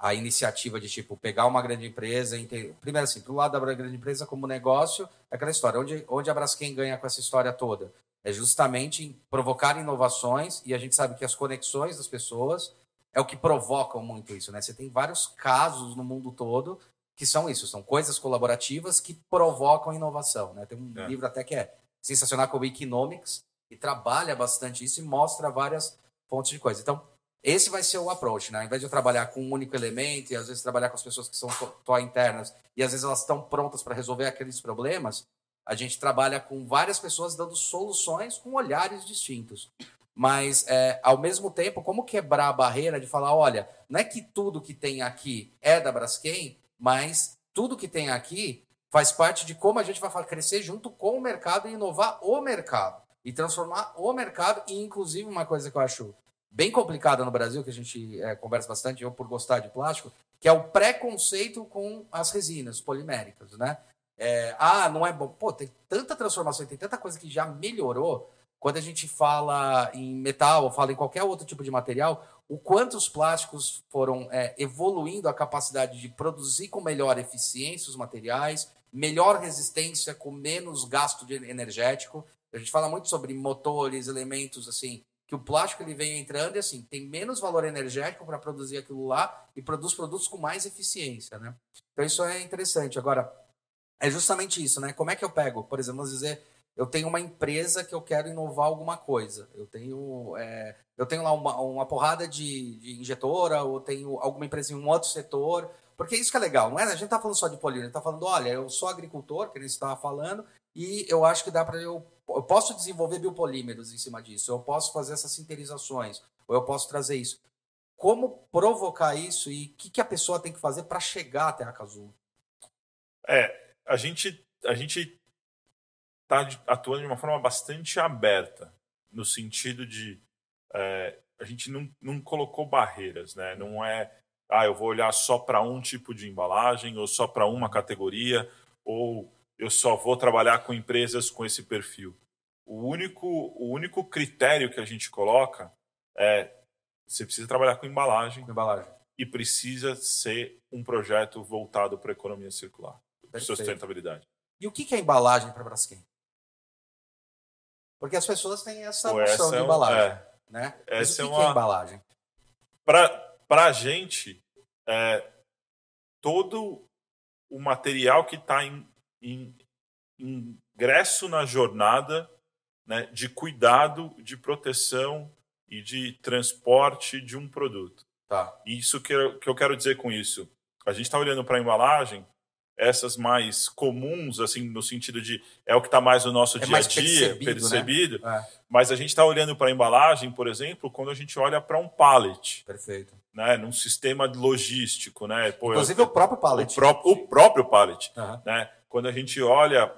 a iniciativa de tipo pegar uma grande empresa, primeiro assim, do lado da grande empresa como negócio, é aquela história, onde, onde a Braskem ganha com essa história toda? É justamente em provocar inovações e a gente sabe que as conexões das pessoas é o que provocam muito isso, né? Você tem vários casos no mundo todo que são isso, são coisas colaborativas que provocam inovação, né? Tem um é. livro até que é sensacional, que é o Economics, que trabalha bastante isso e mostra várias fontes de coisa. Então, esse vai ser o approach, né? Ao invés de eu trabalhar com um único elemento e às vezes trabalhar com as pessoas que são só internas e às vezes elas estão prontas para resolver aqueles problemas, a gente trabalha com várias pessoas dando soluções com olhares distintos. Mas, é, ao mesmo tempo, como quebrar a barreira de falar, olha, não é que tudo que tem aqui é da Braskem, mas tudo que tem aqui faz parte de como a gente vai crescer junto com o mercado e inovar o mercado. E transformar o mercado, e inclusive uma coisa que eu acho bem complicada no Brasil, que a gente é, conversa bastante, eu por gostar de plástico, que é o preconceito com as resinas poliméricas, né? É, ah, não é bom. Pô, tem tanta transformação, tem tanta coisa que já melhorou. Quando a gente fala em metal ou fala em qualquer outro tipo de material, o quanto os plásticos foram é, evoluindo a capacidade de produzir com melhor eficiência os materiais, melhor resistência com menos gasto energético. A gente fala muito sobre motores, elementos assim que o plástico ele vem entrando e assim tem menos valor energético para produzir aquilo lá e produz produtos com mais eficiência, né? Então isso é interessante. Agora é justamente isso, né? Como é que eu pego, por exemplo, vamos dizer, eu tenho uma empresa que eu quero inovar alguma coisa. Eu tenho, é, eu tenho lá uma, uma porrada de, de, injetora, ou tenho alguma empresa em um outro setor. Porque isso que é legal, não é? A gente tá falando só de polígono, está falando, olha, eu sou agricultor, que nem você estava falando, e eu acho que dá para eu eu posso desenvolver biopolímeros em cima disso, eu posso fazer essas sinterizações, ou eu posso trazer isso. Como provocar isso e o que, que a pessoa tem que fazer para chegar até a Casulo? É, a gente a gente está atuando de uma forma bastante aberta, no sentido de é, a gente não, não colocou barreiras, né? Não é, ah, eu vou olhar só para um tipo de embalagem ou só para uma categoria ou eu só vou trabalhar com empresas com esse perfil. O único, o único critério que a gente coloca é você precisa trabalhar com embalagem, com embalagem. e precisa ser um projeto voltado para a economia circular, para sustentabilidade. E o que é embalagem para Braskem? Porque as pessoas têm essa Pô, noção essa de é embalagem. É, né? Essa Mas o que é, uma... é embalagem? Para a gente, é, todo o material que está em em ingresso na jornada né, de cuidado, de proteção e de transporte de um produto. Tá. Isso que eu, que eu quero dizer com isso. A gente está olhando para a embalagem, essas mais comuns, assim, no sentido de é o que está mais no nosso é dia a dia, percebido, percebido né? é. mas a gente está olhando para a embalagem, por exemplo, quando a gente olha para um pallet. Perfeito. Né, num sistema logístico, né? Pô, Inclusive eu, o próprio pallet. O, pró o próprio pallet, uhum. né? quando a gente olha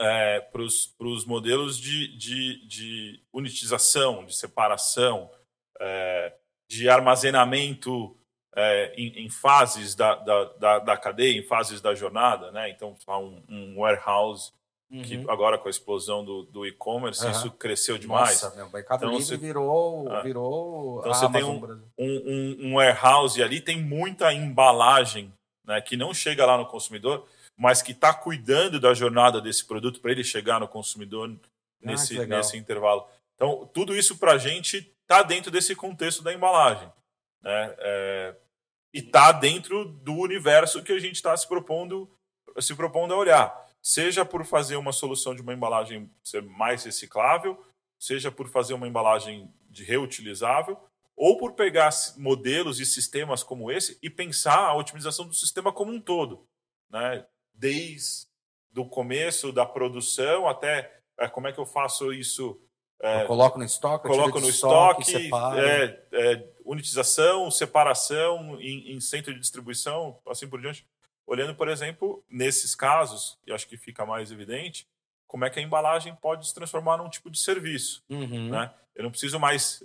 é, para os modelos de, de, de, unitização, de separação, é, de armazenamento é, em, em, fases da, da, da, da, cadeia, em fases da jornada, né? então um, um warehouse uhum. que agora com a explosão do, do e-commerce, uhum. isso cresceu demais. Nossa, meu, o Mercado então, Livre você, virou, é. virou Então você tem um, um, um, warehouse ali, tem muita embalagem né, que não chega lá no consumidor, mas que está cuidando da jornada desse produto para ele chegar no consumidor ah, nesse, ah, nesse intervalo. Então, tudo isso para a gente está dentro desse contexto da embalagem. Né? É, e está dentro do universo que a gente está se propondo, se propondo a olhar seja por fazer uma solução de uma embalagem ser mais reciclável, seja por fazer uma embalagem de reutilizável, ou por pegar modelos e sistemas como esse e pensar a otimização do sistema como um todo, né? Desde o começo da produção até é, como é que eu faço isso? É, eu coloco no estoque, coloco no estoque, estoque é, é, unitização, separação em, em centro de distribuição, assim por diante. Olhando, por exemplo, nesses casos, e acho que fica mais evidente, como é que a embalagem pode se transformar num tipo de serviço. Uhum. Né? Eu não preciso mais,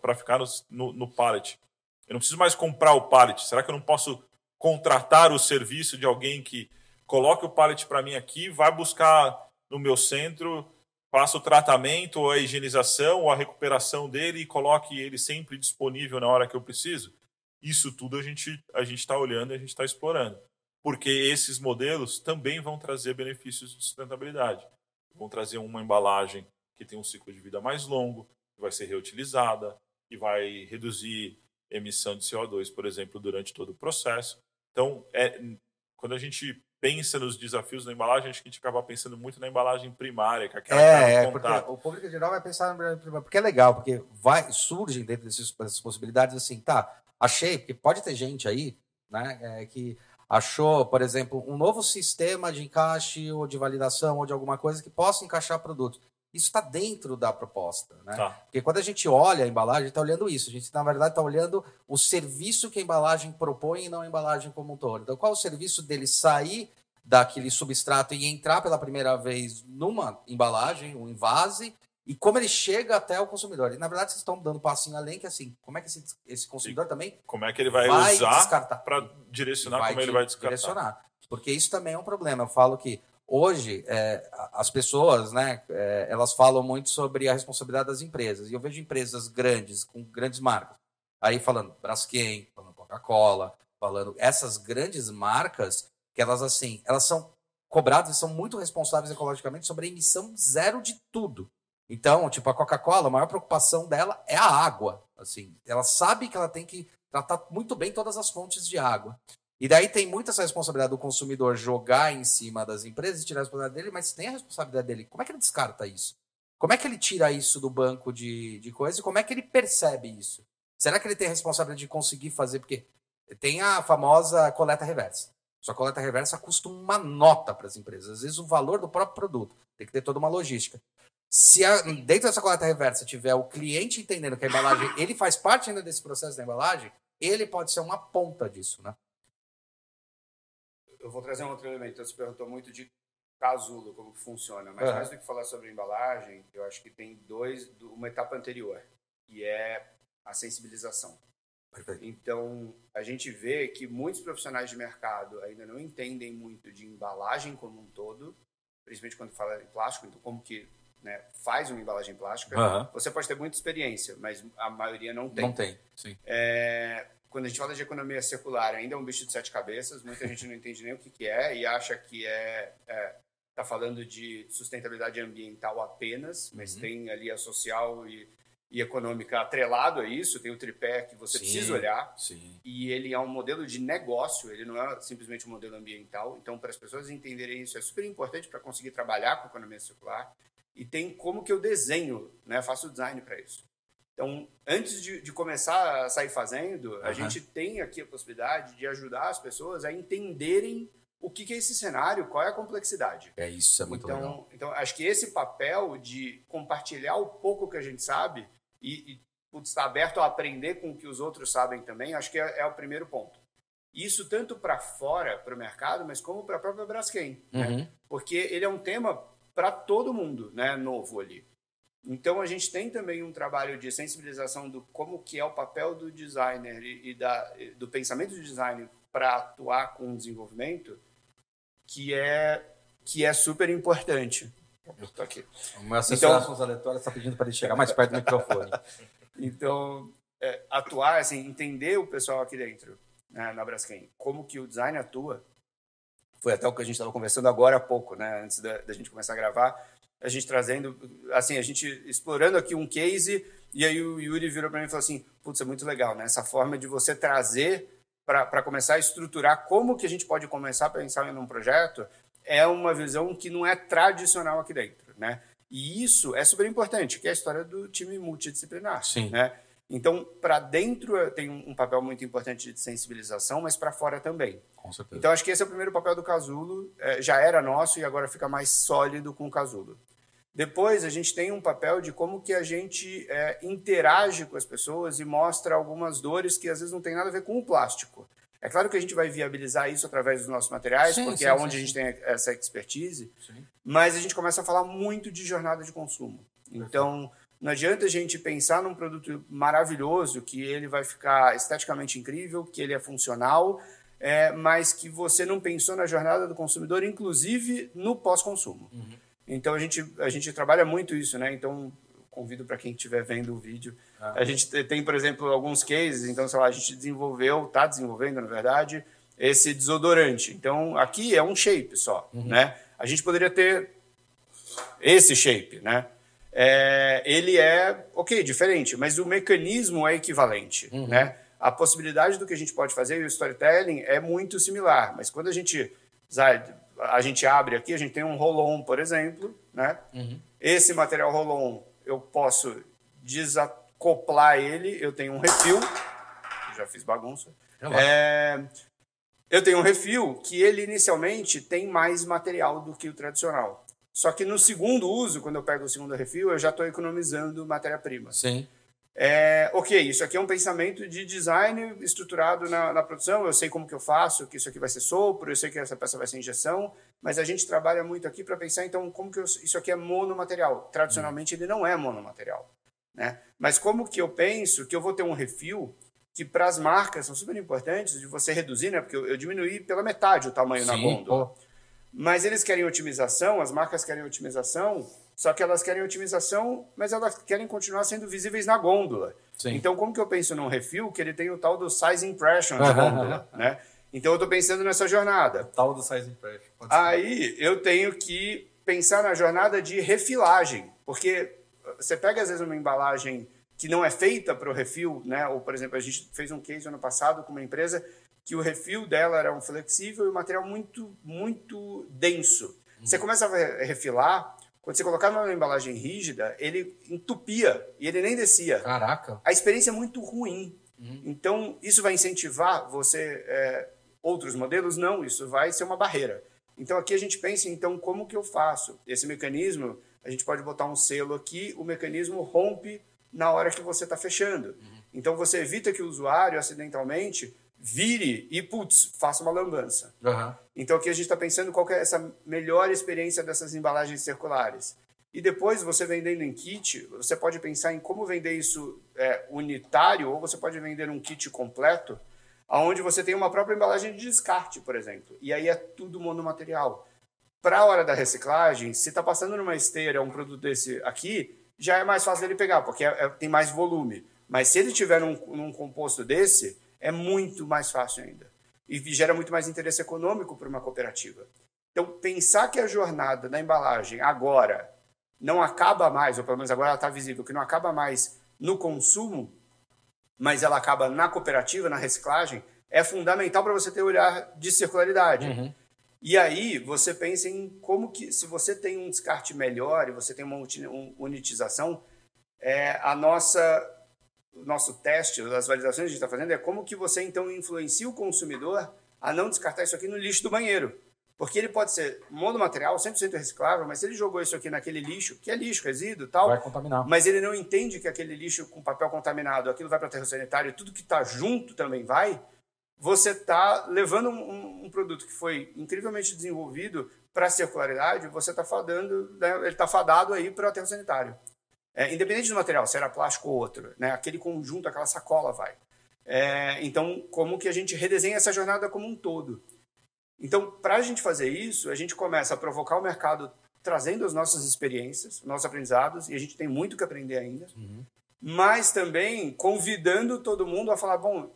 para ficar no, no, no pallet, eu não preciso mais comprar o pallet. Será que eu não posso contratar o serviço de alguém que coloque o pallet para mim aqui, vai buscar no meu centro, faça o tratamento, ou a higienização, ou a recuperação dele e coloque ele sempre disponível na hora que eu preciso? Isso tudo a gente a gente está olhando a gente está explorando, porque esses modelos também vão trazer benefícios de sustentabilidade. Vão trazer uma embalagem que tem um ciclo de vida mais longo, que vai ser reutilizada, e vai reduzir emissão de CO2, por exemplo, durante todo o processo. Então, é, quando a gente pensa nos desafios da embalagem, acho que a gente acaba pensando muito na embalagem primária, que é aquela é, é porque o público geral vai pensar na embalagem primária, porque é legal, porque vai, surgem dentro desses, dessas possibilidades assim, tá, achei, porque pode ter gente aí, né, é, que achou, por exemplo, um novo sistema de encaixe ou de validação ou de alguma coisa que possa encaixar produtos. Isso está dentro da proposta, né? Tá. Porque quando a gente olha a embalagem, está olhando isso. A gente, na verdade, está olhando o serviço que a embalagem propõe e não a embalagem como um todo. Então, qual é o serviço dele sair daquele substrato e entrar pela primeira vez numa embalagem, um invase, e como ele chega até o consumidor. E, na verdade, vocês estão dando um passinho além, que assim, como é que esse, esse consumidor e também. Como é que ele vai, vai usar para direcionar como ele vai descartar. Direcionar. Porque isso também é um problema. Eu falo que hoje é, as pessoas, né, é, elas falam muito sobre a responsabilidade das empresas. E eu vejo empresas grandes, com grandes marcas, aí falando Braskem, falando Coca-Cola, falando essas grandes marcas, que elas assim, elas são cobradas e são muito responsáveis ecologicamente sobre a emissão zero de tudo. Então, tipo, a Coca-Cola, a maior preocupação dela é a água. Assim, ela sabe que ela tem que tratar muito bem todas as fontes de água. E daí tem muita essa responsabilidade do consumidor jogar em cima das empresas e tirar a responsabilidade dele, mas tem a responsabilidade dele. Como é que ele descarta isso? Como é que ele tira isso do banco de, de coisas e como é que ele percebe isso? Será que ele tem a responsabilidade de conseguir fazer? Porque tem a famosa coleta reversa. Só coleta reversa custa uma nota para as empresas. Às vezes o valor do próprio produto. Tem que ter toda uma logística. Se a, dentro dessa coleta reversa tiver o cliente entendendo que a embalagem ele faz parte ainda desse processo da embalagem, ele pode ser uma ponta disso, né? Eu vou trazer um outro elemento. Você perguntou muito de casulo, como que funciona, mas mais do que falar sobre embalagem, eu acho que tem dois, uma etapa anterior, que é a sensibilização. Perfeito. Então, a gente vê que muitos profissionais de mercado ainda não entendem muito de embalagem como um todo, principalmente quando fala em plástico, então como que né, faz uma embalagem plástica, uhum. você pode ter muita experiência, mas a maioria não tem. Não tem, sim. É, quando a gente fala de economia circular, ainda é um bicho de sete cabeças, muita gente não entende nem o que, que é e acha que é, é tá falando de sustentabilidade ambiental apenas, mas uhum. tem ali a social e, e, econômica atrelado a isso, tem o tripé que você sim, precisa olhar, sim. e ele é um modelo de negócio, ele não é simplesmente um modelo ambiental, então para as pessoas entenderem isso é super importante para conseguir trabalhar com economia circular, e tem como que eu desenho, né? Faço design para isso. Então, antes de, de, começar a sair fazendo, uhum. a gente tem aqui a possibilidade de ajudar as pessoas a entenderem o que, que, é esse cenário, qual é a complexidade. É isso, é muito então, legal. Então, acho que esse papel de compartilhar o pouco que a gente sabe e, e putz, estar aberto a aprender com o que os outros sabem também, acho que é, é o primeiro ponto. Isso tanto para fora, para o mercado, mas como para a própria Braskem. Né? Uhum. Né? Porque ele é um tema para todo mundo, né, novo ali. Então a gente tem também um trabalho de sensibilização do como que é o papel do designer e, da, do pensamento do design para atuar com o desenvolvimento, que é que é super importante. Estou aqui. O meu assessor então, está pedindo para ele chegar mais perto do microfone. *laughs* então, é, atuar, assim, entender o pessoal aqui dentro, né, na Braskem, como que o design atua, foi até o que a gente estava conversando agora há pouco, né, antes da, da gente começar a gravar, a gente trazendo, assim, a gente explorando aqui um case, e aí o Yuri virou para mim e falou assim, putz, é muito legal, né, essa forma de você trazer para começar a estruturar como que a gente pode começar a pensar em um projeto, é uma visão que não é tradicional aqui dentro, né? E isso é super importante, que é a história do time multidisciplinar, Sim. né? Então, para dentro tem um papel muito importante de sensibilização, mas para fora também. Com certeza. Então, acho que esse é o primeiro papel do Casulo. É, já era nosso e agora fica mais sólido com o Casulo. Depois, a gente tem um papel de como que a gente é, interage com as pessoas e mostra algumas dores que às vezes não tem nada a ver com o plástico. É claro que a gente vai viabilizar isso através dos nossos materiais, sim, porque sim, é onde sim, a gente tem essa expertise, mas a gente começa a falar muito de jornada de consumo. Então, não adianta a gente pensar num produto maravilhoso, que ele vai ficar esteticamente incrível, que ele é funcional, é, mas que você não pensou na jornada do consumidor, inclusive no pós-consumo. Uhum. Então a gente, a gente trabalha muito isso, né? Então convido para quem estiver vendo o vídeo. Ah. A gente tem, por exemplo, alguns cases, então, sei lá, a gente desenvolveu, está desenvolvendo, na verdade, esse desodorante. Então, aqui é um shape só, uhum. né? A gente poderia ter esse shape, né? É, ele é, ok, diferente, mas o mecanismo é equivalente, uhum. né? A possibilidade do que a gente pode fazer e o storytelling é muito similar, mas quando a gente a gente abre aqui, a gente tem um roll-on, por exemplo, né? Uhum. Esse material roll-on eu posso desacoplar ele, eu tenho um refil, já fiz bagunça. É, eu tenho um refil que ele inicialmente tem mais material do que o tradicional. Só que no segundo uso, quando eu pego o segundo refil, eu já estou economizando matéria-prima. Sim. É, ok, isso aqui é um pensamento de design estruturado na, na, produção. Eu sei como que eu faço, que isso aqui vai ser sopro, eu sei que essa peça vai ser injeção, mas a gente trabalha muito aqui para pensar, então, como que eu, isso aqui é monomaterial. Tradicionalmente, ele não é monomaterial. Né? Mas como que eu penso que eu vou ter um refil que para as marcas são super importantes de você reduzir, né? Porque eu, eu diminuí pela metade o tamanho Sim, na gôndola. Pô. Mas eles querem otimização, as marcas querem otimização, só que elas querem otimização, mas elas querem continuar sendo visíveis na gôndola. Sim. Então, como que eu penso num refil que ele tem o tal do size impression de gôndola, né? Então, eu estou pensando nessa jornada. O tal do size impression. Aí, eu tenho que pensar na jornada de refilagem, porque você pega, às vezes, uma embalagem que não é feita para o refil, né? Ou, por exemplo, a gente fez um case ano passado com uma empresa que o refil dela era um flexível e um material muito, muito denso. Uhum. Você começa a refilar, quando você colocava numa embalagem rígida, ele entupia e ele nem descia. Caraca! A experiência é muito ruim. Uhum. Então, isso vai incentivar você é, outros modelos? Não, isso vai ser uma barreira. Então, aqui a gente pensa, então, como que eu faço? Esse mecanismo, a gente pode botar um selo aqui, o mecanismo rompe na hora que você está fechando. Uhum. Então, você evita que o usuário, acidentalmente, vire e, putz, faça uma lambança. Uhum. Então aqui a gente está pensando qual é essa melhor experiência dessas embalagens circulares. E depois, você vendendo em kit, você pode pensar em como vender isso é, unitário ou você pode vender um kit completo, onde você tem uma própria embalagem de descarte, por exemplo. E aí é tudo monomaterial. Para a hora da reciclagem, se está passando numa esteira um produto desse aqui, já é mais fácil dele pegar, porque é, é, tem mais volume. Mas se ele tiver num, num composto desse, é muito mais fácil ainda. E gera muito mais interesse econômico para uma cooperativa. Então, pensar que a jornada da embalagem agora não acaba mais, ou pelo menos agora ela está visível, que não acaba mais no consumo, mas ela acaba na cooperativa, na reciclagem, é fundamental para você ter um olhar de circularidade. Uhum. E aí você pensa em como que, se você tem um descarte melhor e você tem uma unitização, é, a nossa o nosso teste, as validações que a gente está fazendo, é como que você então influencia o consumidor a não descartar isso aqui no lixo do banheiro. Porque ele pode ser monomaterial, 100% reciclável, mas se ele jogou isso aqui naquele lixo, que é lixo, resíduo tal, vai contaminar. mas ele não entende que aquele lixo com papel contaminado, aquilo vai para o aterro sanitário, tudo que está junto também vai, você está levando um, um, produto que foi incrivelmente desenvolvido para a circularidade, você está fadando, né, ele está fadado aí para o aterro sanitário. É, independente do material, se era plástico ou outro, né? aquele conjunto, aquela sacola vai. É, então, como que a gente redesenha essa jornada como um todo? Então, para a gente fazer isso, a gente começa a provocar o mercado trazendo as nossas experiências, nossos aprendizados, e a gente tem muito que aprender ainda, uhum. mas também convidando todo mundo a falar, bom,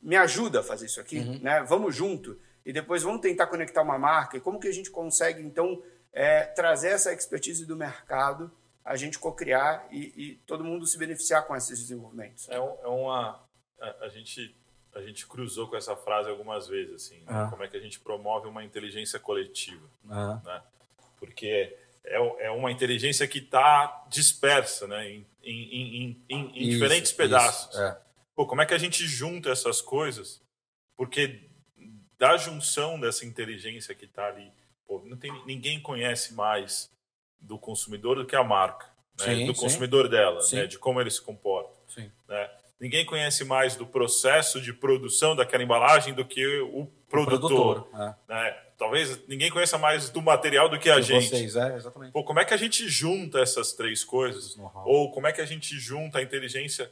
me ajuda a fazer isso aqui, uhum. né? Vamos junto e depois vamos tentar conectar uma marca e como que a gente consegue então é, trazer essa expertise do mercado, a gente co-criar e, e, todo mundo se beneficiar com esses desenvolvimentos. É, um, é uma a, a, gente a gente cruzou com essa frase algumas vezes assim, né? como é que a gente promove uma inteligência coletiva, né? Porque é, é uma inteligência que está dispersa, né? Em, em, em, em isso, diferentes pedaços. Isso, é. Pô, como é que a gente junta essas coisas? Porque da junção dessa inteligência que está ali, pô, não tem, ninguém conhece mais do consumidor do que a marca, né? sim, do consumidor dela, né? de como ele se comporta. Né? Ninguém conhece mais do processo de produção daquela embalagem do que o produtor. O produtor é. né? Talvez ninguém conheça mais do material do que a gente. Vocês, é, exatamente. Pô, como é que a gente junta essas três coisas? Ou como é que a gente junta a inteligência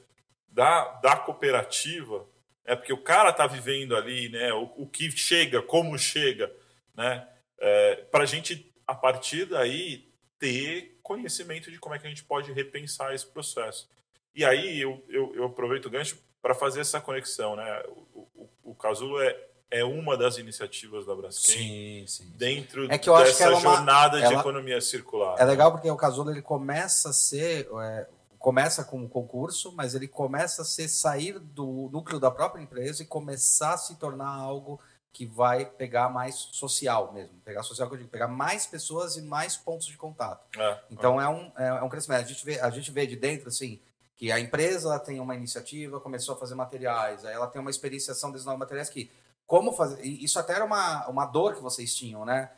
da, da cooperativa é porque o cara está vivendo ali, né? O, o, que chega, como chega, né? É, para a gente, a partir daí, ter conhecimento de como é que a gente pode repensar esse processo. E aí eu, eu, eu aproveito o gancho para fazer essa conexão, né? O, o, o Casulo é, é uma das iniciativas da Braskem sim, sim, dentro é que eu dessa acho que ela é jornada uma, de ela, economia circular. É legal porque o Casulo ele começa a ser é, começa com um concurso, mas ele começa a ser sair do núcleo da própria empresa e começar a se tornar algo que vai pegar mais social mesmo, pegar social que eu digo, pegar mais pessoas e mais pontos de contato. É, então é. é, um, é, é, um crescimento. A gente, vê, a gente vê de dentro assim que a empresa tem uma iniciativa, começou a fazer materiais, aí ela tem uma experienciação desses novos materiais que como fazer isso até era uma, uma dor que vocês tinham, né?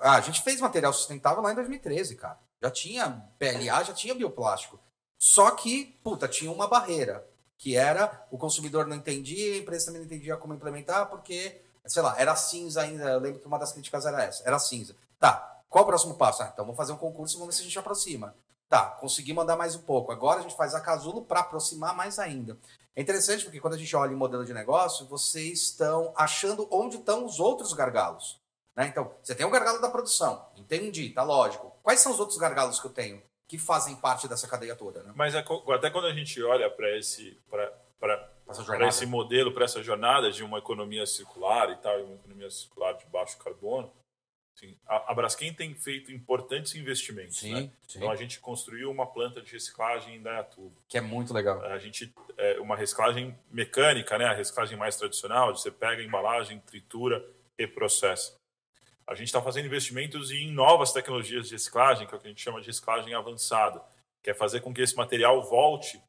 Ah, a gente fez material sustentável lá em 2013, cara. Já tinha PLA, já tinha bioplástico. Só que, puta, tinha uma barreira, que era o consumidor não entendia, a empresa também não entendia como implementar, porque, sei lá, era cinza ainda. Eu lembro que uma das críticas era essa, era cinza. Tá, qual o próximo passo? Ah, então vamos fazer um concurso e vamos ver se a gente aproxima. Tá, consegui mandar mais um pouco. Agora a gente faz a casulo para aproximar mais ainda. É interessante porque quando a gente olha em modelo de negócio, vocês estão achando onde estão os outros gargalos. Né? Então, você tem o gargalo da produção, entendi, tá lógico. Quais são os outros gargalos que eu tenho? que fazem parte dessa cadeia toda. Né? Mas é até quando a gente olha para esse, para esse modelo, para essa jornada de uma economia circular e tal, uma economia circular de baixo carbono, a, a Braskem tem feito importantes investimentos. Sim, né? sim, Então a gente construiu uma planta de reciclagem em Dayatuba. Que é muito legal. A gente é uma reciclagem mecânica, né? A reciclagem mais tradicional, de você pega a embalagem, tritura e processa. A gente está fazendo investimentos em novas tecnologias de reciclagem, que é o que a gente chama de reciclagem avançada, que é fazer com que esse material volte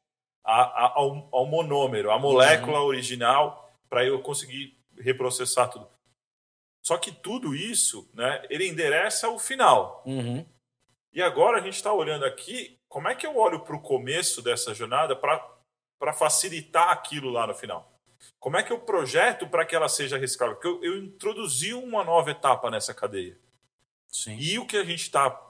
a, a, ao, ao, monômero, à molécula uhum. original, para eu conseguir reprocessar tudo. Só que tudo isso, né, ele endereça o final. Uhum. E agora a gente está olhando aqui, como é que eu olho para o começo dessa jornada para facilitar aquilo lá no final? Como é que eu projeto para que ela seja reciclável? Porque eu, eu, introduzi uma nova etapa nessa cadeia. Sim. E o que a gente está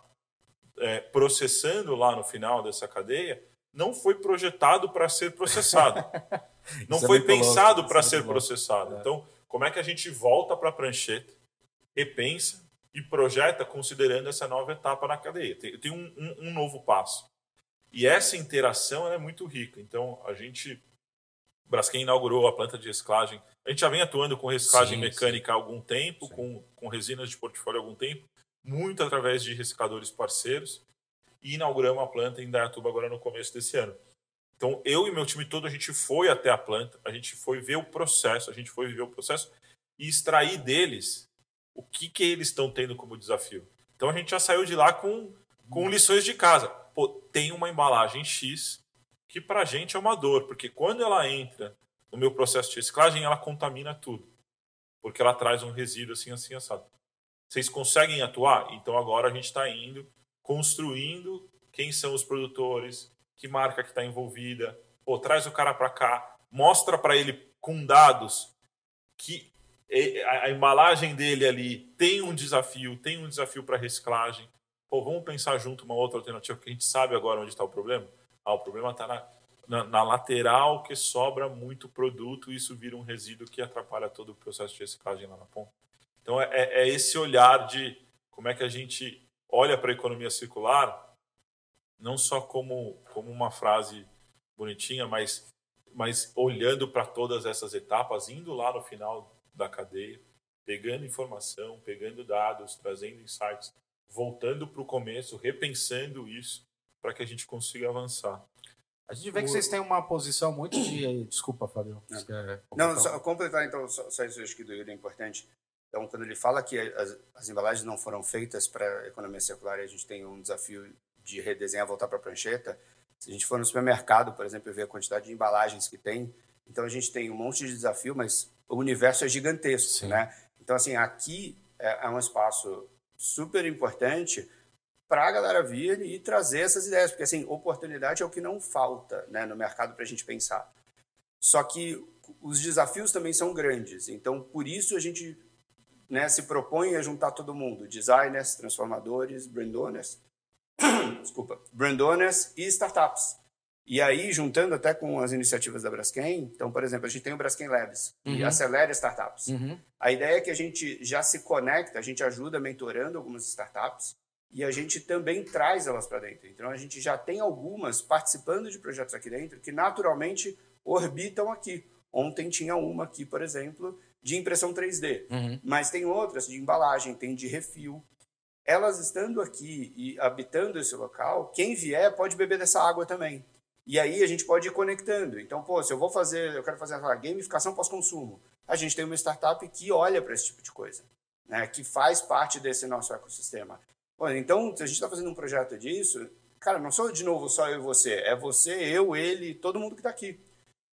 é, processando lá no final dessa cadeia não foi projetado para ser processado. *laughs* não é foi é pensado para ser processado. É. Então, como é que a gente volta para a prancheta, repensa e projeta considerando essa nova etapa na cadeia? Tem, tem um, um, um novo passo. E essa interação é muito rica. Então, a gente Braskem inaugurou a planta de reciclagem. A gente já vem atuando com reciclagem sim, mecânica sim. há algum tempo, com, com resinas de portfólio há algum tempo, muito através de recicladores parceiros. E inauguramos a planta em Dayatuba agora no começo desse ano. Então, eu e meu time todo, a gente foi até a planta, a gente foi ver o processo, a gente foi viver o processo e extrair deles o que, que eles estão tendo como desafio. Então, a gente já saiu de lá com, com lições de casa. Pô, tem uma embalagem X que para a gente é uma dor, porque quando ela entra no meu processo de reciclagem, ela contamina tudo, porque ela traz um resíduo assim, assim, assado. Vocês conseguem atuar? Então agora a gente está indo, construindo quem são os produtores, que marca que está envolvida, pô, traz o cara para cá, mostra para ele com dados que a embalagem dele ali tem um desafio, tem um desafio para reciclagem. Pô, vamos pensar junto uma outra alternativa, porque a gente sabe agora onde está o problema. Ah, o problema está na, na, na, lateral que sobra muito produto e isso vira um resíduo que atrapalha todo o processo de reciclagem lá na ponta. Então é, é, é esse olhar de como é que a gente olha para a economia circular, não só como, como uma frase bonitinha, mas, mas olhando para todas essas etapas, indo lá no final da cadeia, pegando informação, pegando dados, trazendo insights, voltando para o começo, repensando isso para que a gente consiga avançar. A gente vê que vocês têm uma posição muito de. Desculpa, Fábio. Não, só completar então, só, só isso acho que do Yuri é importante. Então, quando ele fala que as, as embalagens não foram feitas para a economia circular e a gente tem um desafio de redesenhar, voltar para a prancheta, se a gente for no supermercado, por exemplo, e ver a quantidade de embalagens que tem, então a gente tem um monte de desafio, mas o universo é gigantesco, Sim. né? Então, assim, aqui é, é um espaço super importante para a galera vir e trazer essas ideias, porque assim, oportunidade é o que não falta né, no mercado para a gente pensar. Só que os desafios também são grandes, então por isso a gente né, se propõe a juntar todo mundo, designers, transformadores, brand owners, *clears throat* desculpa, brand owners e startups. E aí, juntando até com as iniciativas da Braskem, então, por exemplo, a gente tem o Braskem Labs, uhum. que acelera startups. Uhum. A ideia é que a gente já se conecta, a gente ajuda mentorando algumas startups, e a gente também traz elas para dentro. Então a gente já tem algumas participando de projetos aqui dentro que naturalmente orbitam aqui. Ontem tinha uma aqui, por exemplo, de impressão 3D, uhum. mas tem outras de embalagem, tem de refil. Elas estando aqui e habitando esse local, quem vier pode beber dessa água também. E aí a gente pode ir conectando. Então, pô, se eu vou fazer, eu quero fazer uma gamificação pós-consumo, a gente tem uma startup que olha para esse tipo de coisa, né, que faz parte desse nosso ecossistema. Então, se a gente está fazendo um projeto disso, cara, não sou de novo só eu e você, é você, eu, ele, todo mundo que está aqui.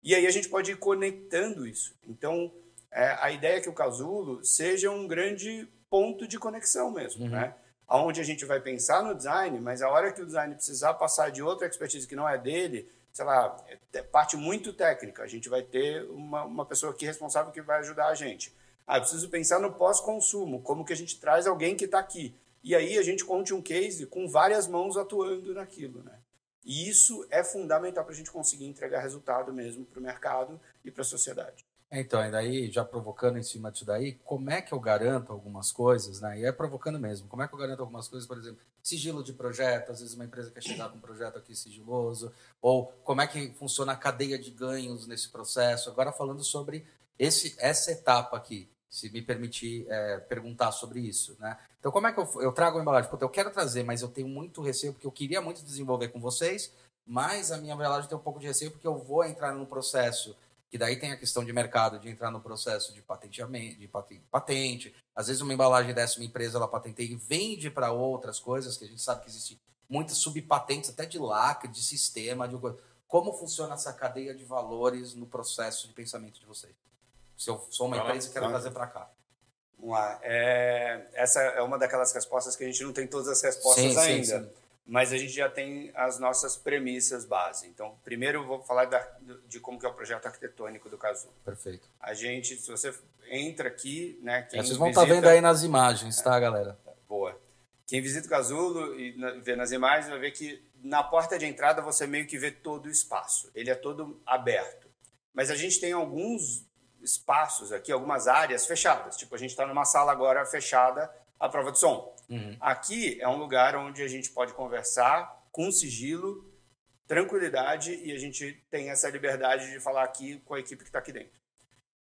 E aí a gente pode ir conectando isso. Então, é, a ideia é que o casulo seja um grande ponto de conexão mesmo, uhum. né? Onde a gente vai pensar no design, mas a hora que o design precisar passar de outra expertise que não é dele, sei lá, é parte muito técnica, a gente vai ter uma, uma pessoa aqui responsável que vai ajudar a gente. Ah, eu preciso pensar no pós-consumo, como que a gente traz alguém que está aqui e aí a gente conte um case com várias mãos atuando naquilo, né? E isso é fundamental para a gente conseguir entregar resultado mesmo para o mercado e para a sociedade. É, então, e daí, já provocando em cima disso daí, como é que eu garanto algumas coisas, né? E é provocando mesmo. Como é que eu garanto algumas coisas, por exemplo, sigilo de projeto, às vezes uma empresa quer chegar com um projeto aqui sigiloso, ou como é que funciona a cadeia de ganhos nesse processo. Agora falando sobre esse, essa etapa aqui, se me permitir é, perguntar sobre isso, né? Então, como é que eu, eu trago a embalagem? Puta, eu quero trazer, mas eu tenho muito receio, porque eu queria muito desenvolver com vocês, mas a minha embalagem tem um pouco de receio, porque eu vou entrar num processo, que daí tem a questão de mercado, de entrar no processo de patenteamento, de patente. Às vezes uma embalagem dessa, uma empresa, ela patenteia e vende para outras coisas, que a gente sabe que existe muitas subpatentes, até de lacre, de sistema, de Como funciona essa cadeia de valores no processo de pensamento de vocês? Se eu sou uma empresa e quero trazer para cá. Vamos lá. É, essa é uma daquelas respostas que a gente não tem todas as respostas sim, ainda. Sim, sim. Mas a gente já tem as nossas premissas base. Então, primeiro eu vou falar da, de como que é o projeto arquitetônico do Casulo. Perfeito. A gente, se você entra aqui, né? Quem é, vocês vão estar tá vendo aí nas imagens, tá, galera? Boa. Quem visita o Casulo e vê nas imagens vai ver que na porta de entrada você meio que vê todo o espaço. Ele é todo aberto. Mas a gente tem alguns espaços aqui, algumas áreas fechadas. Tipo, a gente está numa sala agora fechada à prova de som. Uhum. Aqui é um lugar onde a gente pode conversar com sigilo, tranquilidade e a gente tem essa liberdade de falar aqui com a equipe que está aqui dentro.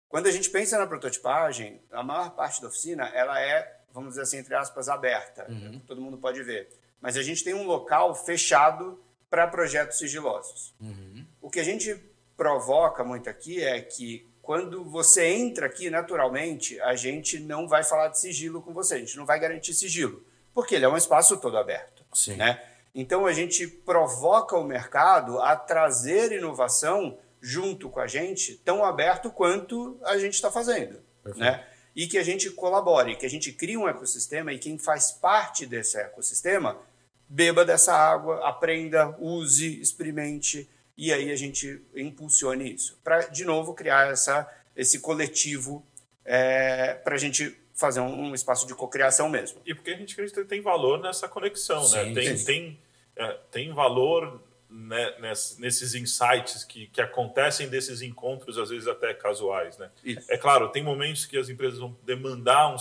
Quando a gente pensa na prototipagem, a maior parte da oficina ela é, vamos dizer assim, entre aspas, aberta. Uhum. Todo mundo pode ver. Mas a gente tem um local fechado para projetos sigilosos. Uhum. O que a gente provoca muito aqui é que quando você entra aqui naturalmente, a gente não vai falar de sigilo com você, a gente não vai garantir sigilo, porque ele é um espaço todo aberto. Sim. Né? Então a gente provoca o mercado a trazer inovação junto com a gente, tão aberto quanto a gente está fazendo. Né? E que a gente colabore, que a gente crie um ecossistema e quem faz parte desse ecossistema beba dessa água, aprenda, use, experimente e aí a gente impulsione isso. Para, de novo, criar essa, esse coletivo é, para a gente fazer um, um, espaço de cocriação mesmo. E porque a gente acredita que tem valor nessa conexão, né? sim, né? Tem, sim. tem, é, tem valor né, nesses insights que, que acontecem desses encontros, às vezes até casuais. Né? É claro, tem momentos que as empresas vão demandar um,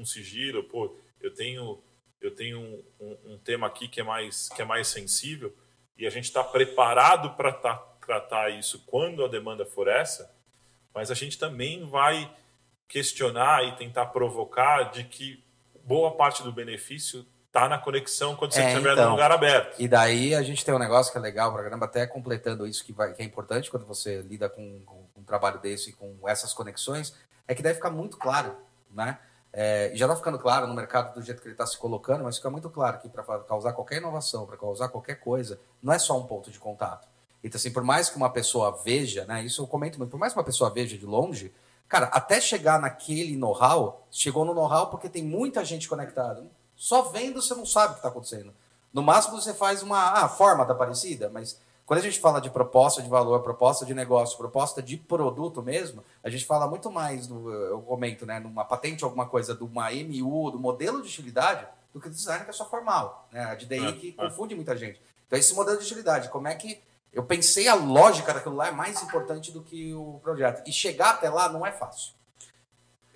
um sigilo, pô, eu tenho, eu tenho um, um, um, tema aqui que é mais, que é mais sensível e a gente está preparado para tratar isso quando a demanda for essa, mas a gente também vai questionar e tentar provocar de que boa parte do benefício está na conexão quando você é, estiver então, no lugar aberto. E daí a gente tem um negócio que é legal, o programa até completando isso que, vai, que é importante quando você lida com, com, um trabalho desse, com essas conexões, é que deve ficar muito claro, né? É, já está ficando claro no mercado do jeito que ele está se colocando, mas fica muito claro que para causar qualquer inovação, para causar qualquer coisa, não é só um ponto de contato. Então, assim, por mais que uma pessoa veja, né? Isso eu comento muito, por mais que uma pessoa veja de longe, cara, até chegar naquele know-how, chegou no know-how porque tem muita gente conectada. Só vendo você não sabe o que está acontecendo. No máximo você faz uma ah, forma da parecida, mas quando a gente fala de proposta de valor, proposta de negócio, proposta de produto mesmo, a gente fala muito mais, do, eu comento, né, numa patente alguma coisa, de uma MU, do modelo de utilidade, do que do design que é só formal, né, a de DI é, que é. confunde muita gente. Então esse modelo de utilidade, como é que eu pensei a lógica daquilo lá é mais importante do que o projeto. E chegar até lá não é fácil.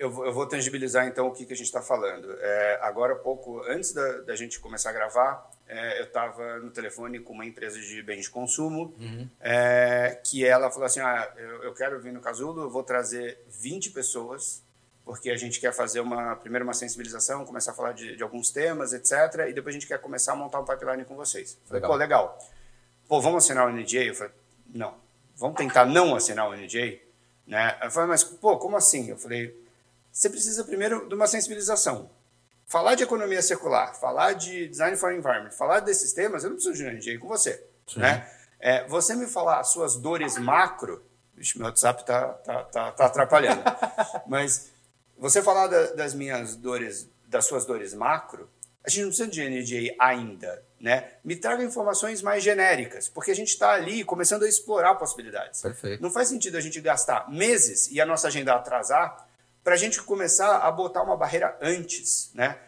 Eu vou, eu vou tangibilizar então o que, que a gente está falando. É, agora pouco, antes da, da gente começar a gravar, é, eu estava no telefone com uma empresa de bens de consumo, uhum. é, que ela falou assim, ah, eu, eu, quero vir no Casulo, eu vou trazer 20 pessoas, porque a gente quer fazer uma primeiro uma sensibilização, começar a falar de, de alguns temas, etc. E depois a gente quer começar a montar um pipeline com vocês. Falei, legal. pô, legal. Pô, vamos assinar o NDA? Eu falei, não. Vamos tentar não assinar o NDA? Né? Eu falei, mas, pô, como assim? Eu falei, você precisa primeiro de uma sensibilização. Falar de economia circular, falar de design for environment, falar desses temas, eu não preciso de um NDA com você. Né? É, você me falar as suas dores macro, Vixe, meu WhatsApp está tá, tá, tá atrapalhando. *laughs* Mas você falar da, das minhas dores, das suas dores macro, a gente não precisa de NDA ainda. Né? Me traga informações mais genéricas, porque a gente está ali começando a explorar possibilidades. Perfeito. Não faz sentido a gente gastar meses e a nossa agenda atrasar para a gente começar a botar uma barreira antes, né?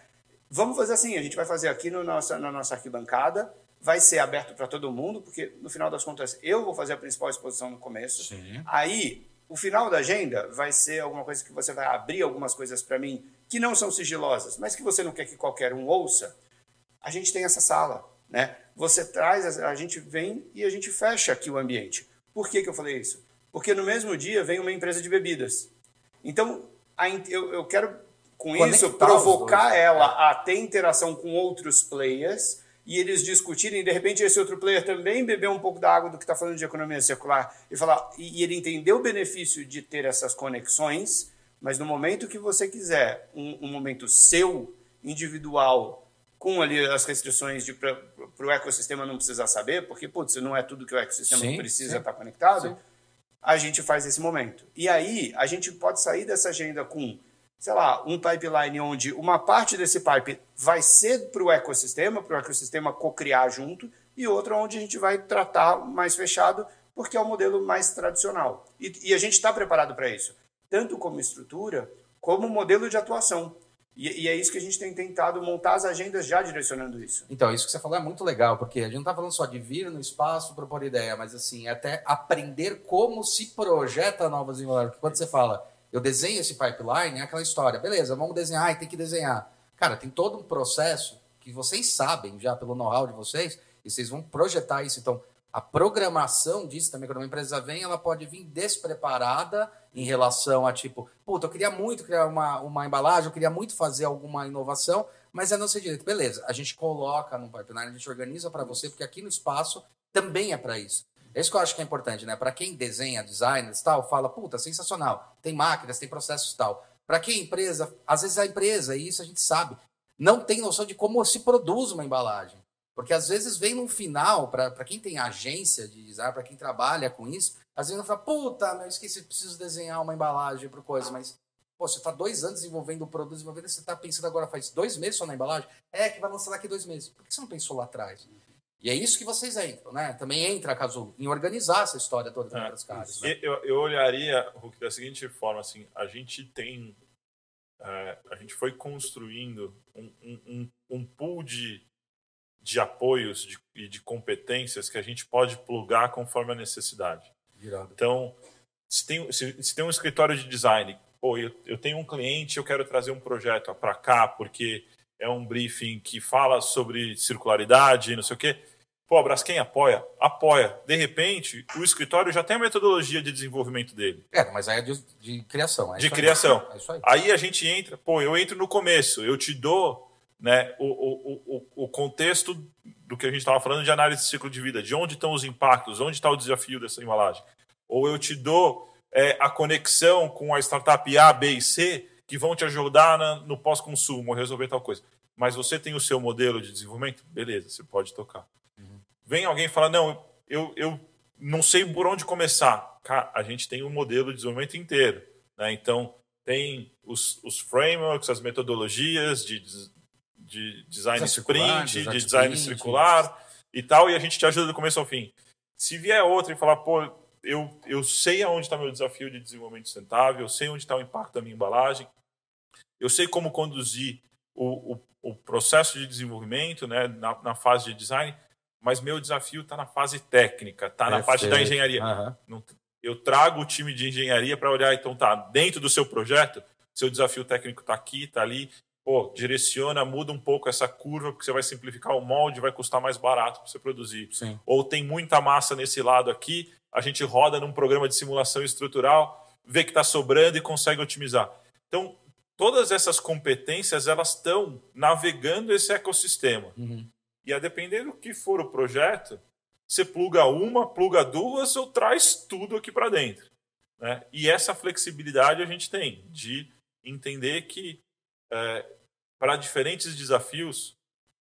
Vamos fazer assim, a gente vai fazer aqui no nossa, na nossa arquibancada, vai ser aberto para todo mundo, porque no final das contas eu vou fazer a principal exposição no começo. Sim. Aí, o final da agenda vai ser alguma coisa que você vai abrir algumas coisas para mim que não são sigilosas, mas que você não quer que qualquer um ouça. A gente tem essa sala, né? Você traz, a gente vem e a gente fecha aqui o ambiente. Por que, que eu falei isso? Porque no mesmo dia vem uma empresa de bebidas. Então, eu, eu quero, com Conectar isso, provocar ela a ter interação com outros players e eles discutirem, de repente esse outro player também beber um pouco da água do que está falando de economia circular e falar e, ele entender o benefício de ter essas conexões, mas no momento que você quiser um, um momento seu, individual, com ali as restrições para o ecossistema não precisar saber, porque putz, não é tudo que o ecossistema sim, precisa estar tá conectado. Sim a gente faz esse momento. E aí, a gente pode sair dessa agenda com, sei lá, um pipeline onde uma parte desse pipe vai ser para o ecossistema, para o ecossistema co-criar junto, e outra onde a gente vai tratar mais fechado, porque é o modelo mais tradicional. E, e a gente está preparado para isso, tanto como estrutura, como modelo de atuação. E, e, é isso que a gente tem tentado montar as agendas já direcionando isso. Então, isso que você falou é muito legal, porque a gente não está falando só de vir no espaço, propor ideia, mas assim, é até aprender como se projeta novas inovações. Porque quando você fala, eu desenho esse pipeline, é aquela história, beleza, vamos desenhar e tem que desenhar. Cara, tem todo um processo que vocês sabem já pelo know-how de vocês, e vocês vão projetar isso. Então, a programação disso também, quando uma empresa vem, ela pode vir despreparada em relação a tipo, puta, eu queria muito criar uma, uma embalagem, eu queria muito fazer alguma inovação, mas é não sei direito. Beleza, a gente coloca no pipeline, a gente organiza para você, porque aqui no espaço também é para isso. É isso que eu acho que é importante, né? Para quem desenha, designers tal, fala, puta, sensacional, tem máquinas, tem processos tal. Para quem é empresa, às vezes a empresa, e isso a gente sabe, não tem noção de como se produz uma embalagem. Porque às vezes vem no final, para quem tem agência de design, para quem trabalha com isso, às vezes não fala, puta, eu esqueci, preciso desenhar uma embalagem para coisa, mas pô, você está dois anos desenvolvendo o produto, desenvolvendo, você está pensando agora faz dois meses só na embalagem? É, que vai lançar daqui dois meses. Por que você não pensou lá atrás? E é isso que vocês entram, né? Também entra, caso em organizar essa história toda é, das caras. Né? Eu, eu olharia, Hulk, da seguinte forma, assim, a gente tem, é, a gente foi construindo um, um, um pool de de apoios de, e de competências que a gente pode plugar conforme a necessidade. Virado. Então, se tem, se, se tem um escritório de design, pô, eu, eu tenho um cliente, eu quero trazer um projeto para cá, porque é um briefing que fala sobre circularidade, não sei o quê. Pô, a Braskem apoia? Apoia. De repente, o escritório já tem a metodologia de desenvolvimento dele. É, mas aí é de, de criação. É de criação. É isso aí. Aí a gente entra, pô, eu entro no começo, eu te dou né, o, o, o, o contexto do que a gente estava falando de análise de ciclo de vida, de onde estão os impactos, onde está o desafio dessa embalagem. Ou eu te dou é, a conexão com a startup A, B e C, que vão te ajudar na, no pós-consumo, resolver tal coisa. Mas você tem o seu modelo de desenvolvimento? Beleza, você pode tocar. Uhum. Vem alguém falar, não, eu, eu não sei por onde começar. Cara, a gente tem um modelo de desenvolvimento inteiro. Né? Então, tem os, os frameworks, as metodologias de, de design sprint, de design sprint, circular e tal, e a gente te ajuda do começo ao fim. Se vier outra e falar, pô, eu, eu sei aonde está meu desafio de desenvolvimento sustentável, eu sei onde está o impacto da minha embalagem, eu sei como conduzir o, o, o processo de desenvolvimento né, na, na, fase de design, mas meu desafio está na fase técnica, está na parte da engenharia. Uhum. eu trago o time de engenharia para olhar, então tá, dentro do seu projeto, seu desafio técnico está aqui, está ali, pô, direciona, muda um pouco essa curva, porque você vai simplificar o molde, vai custar mais barato para você produzir. Sim. Ou tem muita massa nesse lado aqui, a gente roda num programa de simulação estrutural, vê que está sobrando e consegue otimizar. Então, todas essas competências elas estão navegando esse ecossistema. Uhum. E a depender do que for o projeto, você pluga uma, pluga duas ou traz tudo aqui para dentro. Né? E essa flexibilidade a gente tem de entender que é, para diferentes desafios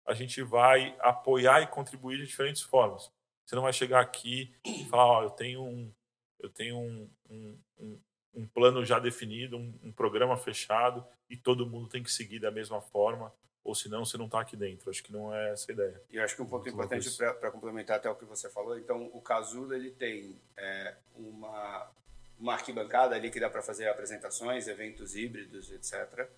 a gente vai apoiar e contribuir de diferentes formas. Você não vai chegar aqui e falar, ó, oh, eu tenho um, eu tenho um, um, um, um plano já definido, um, um, programa fechado e todo mundo tem que seguir da mesma forma, ou senão você não está aqui dentro. Acho que não é essa a ideia. E eu acho que um ponto Muito importante para complementar até o que você falou, então o Casulo ele tem é, uma, uma arquibancada ali que dá para fazer apresentações, eventos híbridos, etc.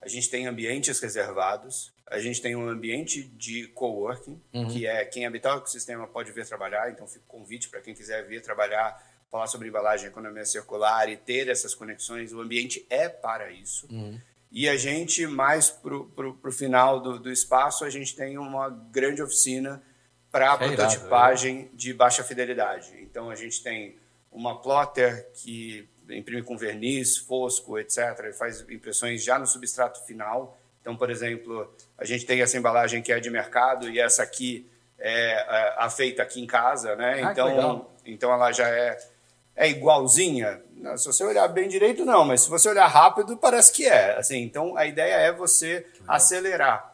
A gente tem ambientes reservados, a gente tem um ambiente de coworking, uhum. que é quem habitar o ecossistema pode vir trabalhar, então fica o convite para quem quiser vir trabalhar, falar sobre embalagem, economia circular e ter essas conexões, o ambiente é para isso. Uhum. E a gente, mais para o final do, do espaço, a gente tem uma grande oficina para é prototipagem irado, é. de baixa fidelidade. Então a gente tem uma plotter que imprime com verniz, fosco, etc. Ele faz impressões já no substrato final. Então, por exemplo, a gente tem essa embalagem que é de mercado e essa aqui é, é a feita aqui em casa, né? Ah, então, então ela já é, é igualzinha. Se você olhar bem direito, não, mas se você olhar rápido, parece que é. Assim, então, a ideia é você acelerar.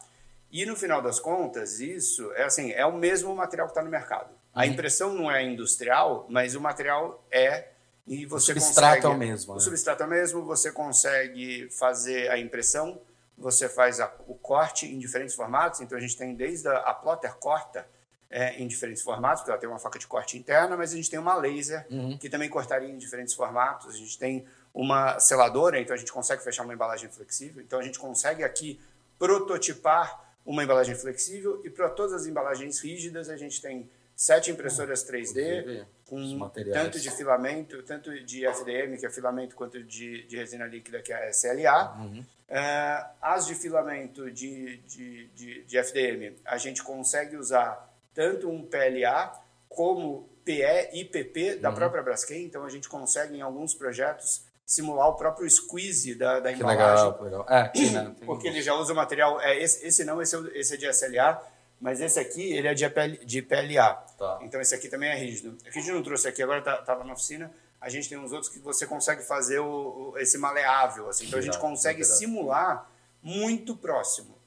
E no final das contas, isso é assim, é o mesmo material que está no mercado. A uhum. impressão não é industrial, mas o material é e você o substrato consegue, é o mesmo. O né? substrato é o mesmo, você consegue fazer a impressão, você faz a, o corte em diferentes formatos. Então a gente tem desde a, a plotter corta é, em diferentes formatos, porque ela tem uma faca de corte interna, mas a gente tem uma laser uhum. que também cortaria em diferentes formatos. A gente tem uma seladora, então a gente consegue fechar uma embalagem flexível. Então a gente consegue aqui prototipar uma embalagem flexível e para todas as embalagens rígidas a gente tem sete impressoras 3D com tanto de filamento, tanto de FDM, que é filamento, quanto de, de resina líquida, que é SLA. Uhum. Uh, as de filamento de, de, de, de, FDM, a gente consegue usar tanto um PLA como PE e PP da uhum. própria Braskem, então a gente consegue em alguns projetos simular o próprio squeeze da, da embalagem. Legal, legal. É, aqui, né? *clears throat* Porque ele já usa o material, é, esse, esse não, esse, é esse é de SLA, mas esse aqui, ele é de, PL, de PLA. Tá. Então esse aqui também é rígido. Aqui a gente não trouxe aqui, agora estava tá, na oficina. A gente tem uns outros que você consegue fazer o, o esse maleável. Assim. Então a gente consegue simular muito próximo.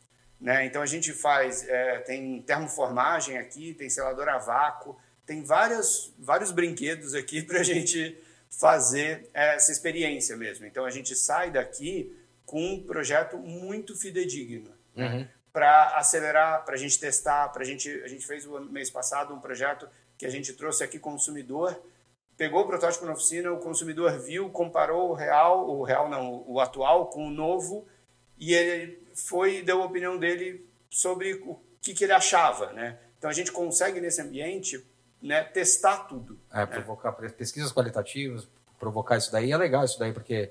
Né? Então a gente faz, é, tem termoformagem aqui, tem selador a vácuo, tem várias, vários brinquedos aqui *laughs* para a gente fazer essa experiência mesmo. Então a gente sai daqui com um projeto muito fidedigno. Uhum para acelerar, para a gente testar, para a gente a gente fez o mês passado um projeto que a gente trouxe aqui consumidor, pegou o protótipo na oficina, o consumidor viu, comparou o real, o real não, o atual com o novo e ele foi deu a opinião dele sobre o que, que ele achava, né? Então a gente consegue nesse ambiente né, testar tudo. É, né? provocar pesquisas qualitativas, provocar isso daí é legal isso daí, porque